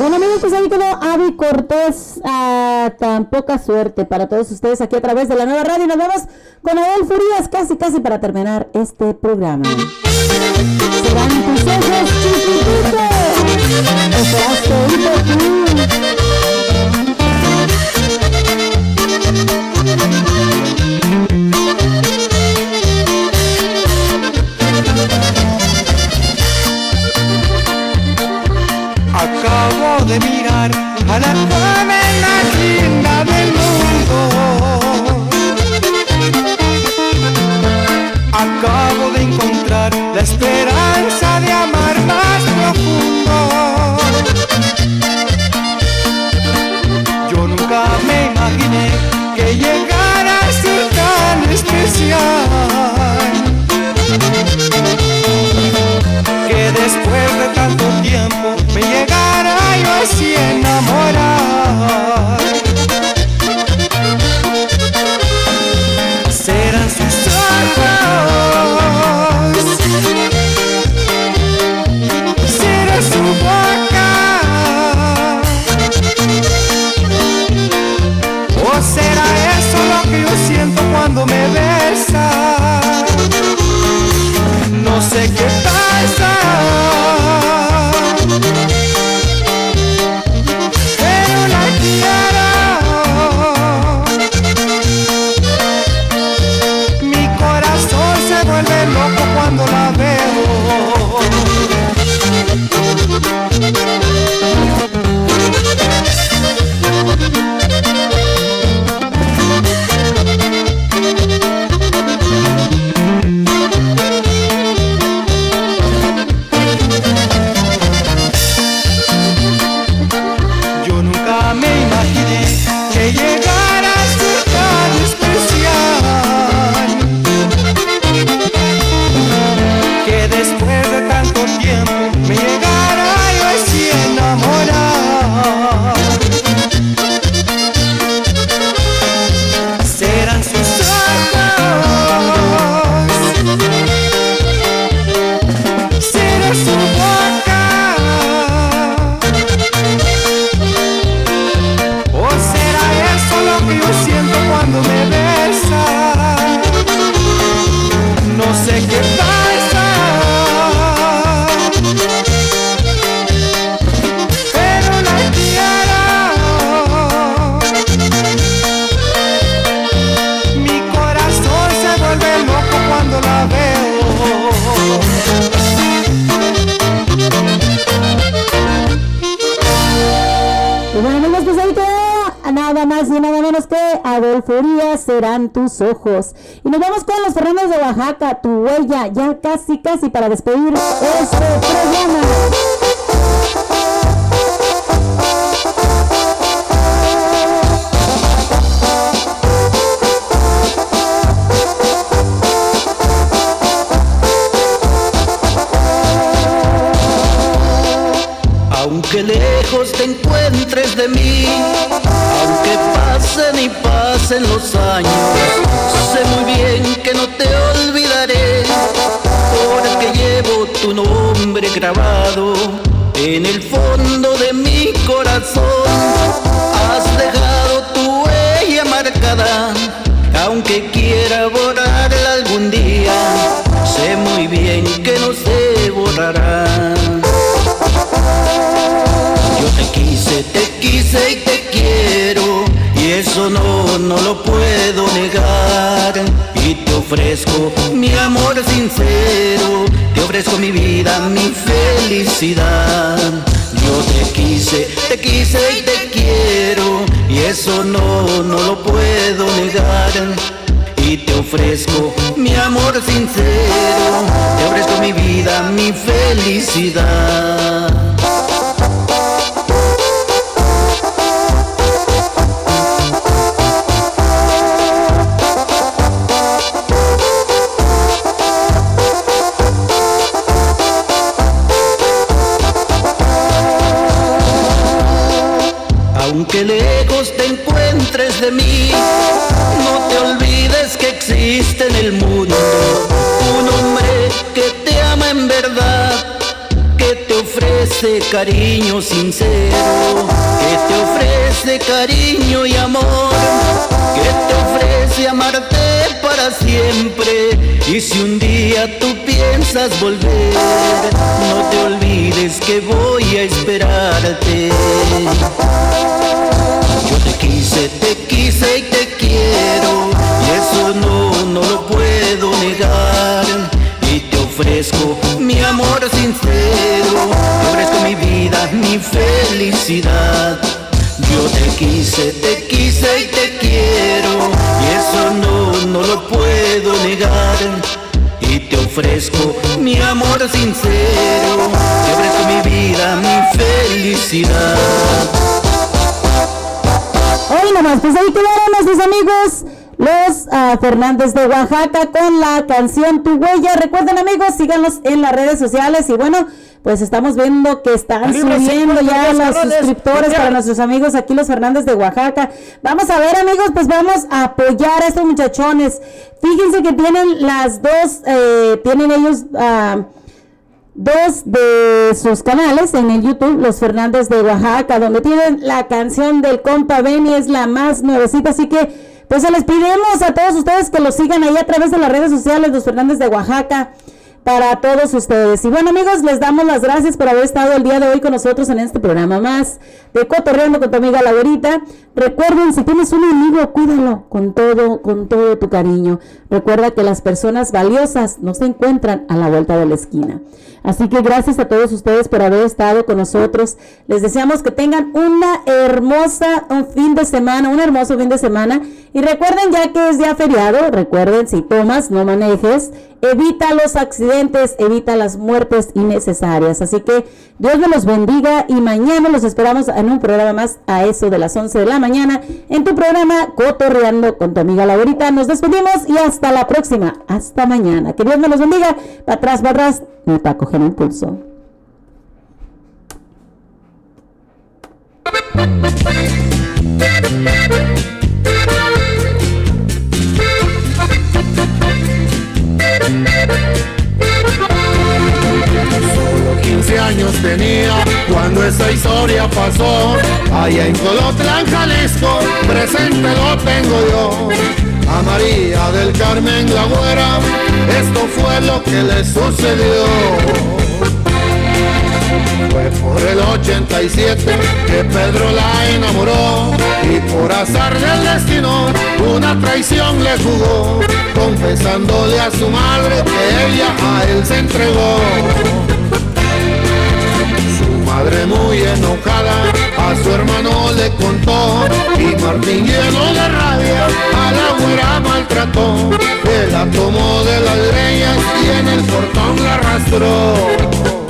Bueno amigos, pues ahí quedó Avi Cortés, ah, tan poca suerte para todos ustedes aquí a través de la nueva radio. Nos vemos con Adel Furías casi casi para terminar este programa. Serán tus ojos chiquititos, de mirar Tus ojos. Y nos vamos con los Fernández de Oaxaca, tu huella, ya casi, casi para despedir este programa. Aunque lejos te encuentres de mí, aunque pasen y pasen los años, sé muy bien que no te olvidaré, porque llevo tu nombre grabado en el fondo de mi corazón. Has dejado tu huella marcada, aunque quiera borrarla algún día, sé muy bien que no se borrará. Yo te quise, te quise y te eso no, no lo puedo negar. Y te ofrezco mi amor sincero Te ofrezco mi vida, mi felicidad. Yo te quise, te quise y te quiero Y eso no, no lo puedo negar. Y te ofrezco mi amor sincero, te ofrezco mi vida, mi felicidad. Cariño sincero, que te ofrece cariño y amor, que te ofrece amarte para siempre. Y si un día tú piensas volver, no te olvides que voy a esperarte. Yo te quise, te quise y te quiero Y eso no, no lo puedo negar Y te ofrezco mi amor sincero Ofrezco mi felicidad. Yo te quise, te quise y te quiero, y eso no, no lo puedo negar. Y te ofrezco mi amor sincero, te ofrezco mi vida, mi felicidad. Hoy nomás, pues ahí quedaron nuestros amigos, los ah, Fernández de Oaxaca con la canción Tu Huella. Recuerden amigos, síganos en las redes sociales y bueno, pues estamos viendo que están subiendo ya los los suscriptores para nuestros amigos aquí los Fernández de Oaxaca. Vamos a ver amigos, pues vamos a apoyar a estos muchachones. Fíjense que tienen las dos, eh, tienen ellos... ah, dos de sus canales en el YouTube, Los Fernández de Oaxaca, donde tienen la canción del compa Benny, es la más nuevecita, así que pues se les pedimos a todos ustedes que lo sigan ahí a través de las redes sociales, Los Fernández de Oaxaca, para todos ustedes. Y bueno amigos, les damos las gracias por haber estado el día de hoy con nosotros en este programa más de Cotorreando con tu amiga La Güerita. Recuerden, si tienes un amigo, cuídalo con todo, con todo tu cariño. Recuerda que las personas valiosas no se encuentran a la vuelta de la esquina. Así que gracias a todos ustedes por haber estado con nosotros. Les deseamos que tengan una hermosa un fin de semana, un hermoso fin de semana. Y recuerden ya que es día feriado, recuerden si tomas, no manejes. Evita los accidentes, evita las muertes innecesarias. Así que Dios me los bendiga y mañana los esperamos en un programa más a eso de las 11 de la mañana en tu programa Cotorreando con tu amiga Laurita. Nos despedimos y hasta la próxima. Hasta mañana. Que Dios me los bendiga. Para atrás, atrás y para coger impulso. Solo 15 años tenía cuando esa historia pasó. Allá en Jalisco, presente lo tengo yo. A María del Carmen la güera, esto fue lo que le sucedió. Fue por el 87 que Pedro la enamoró y por azar del destino una traición le jugó, confesándole a su madre que ella a él se entregó. Madre muy enojada a su hermano le contó y Martín lleno de rabia a la güera maltrató. Él la tomó de las greñas y en el portón la arrastró.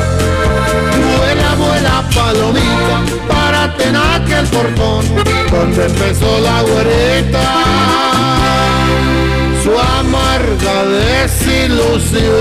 Palomita para tener aquel portón donde empezó la güerita su amarga desilusión.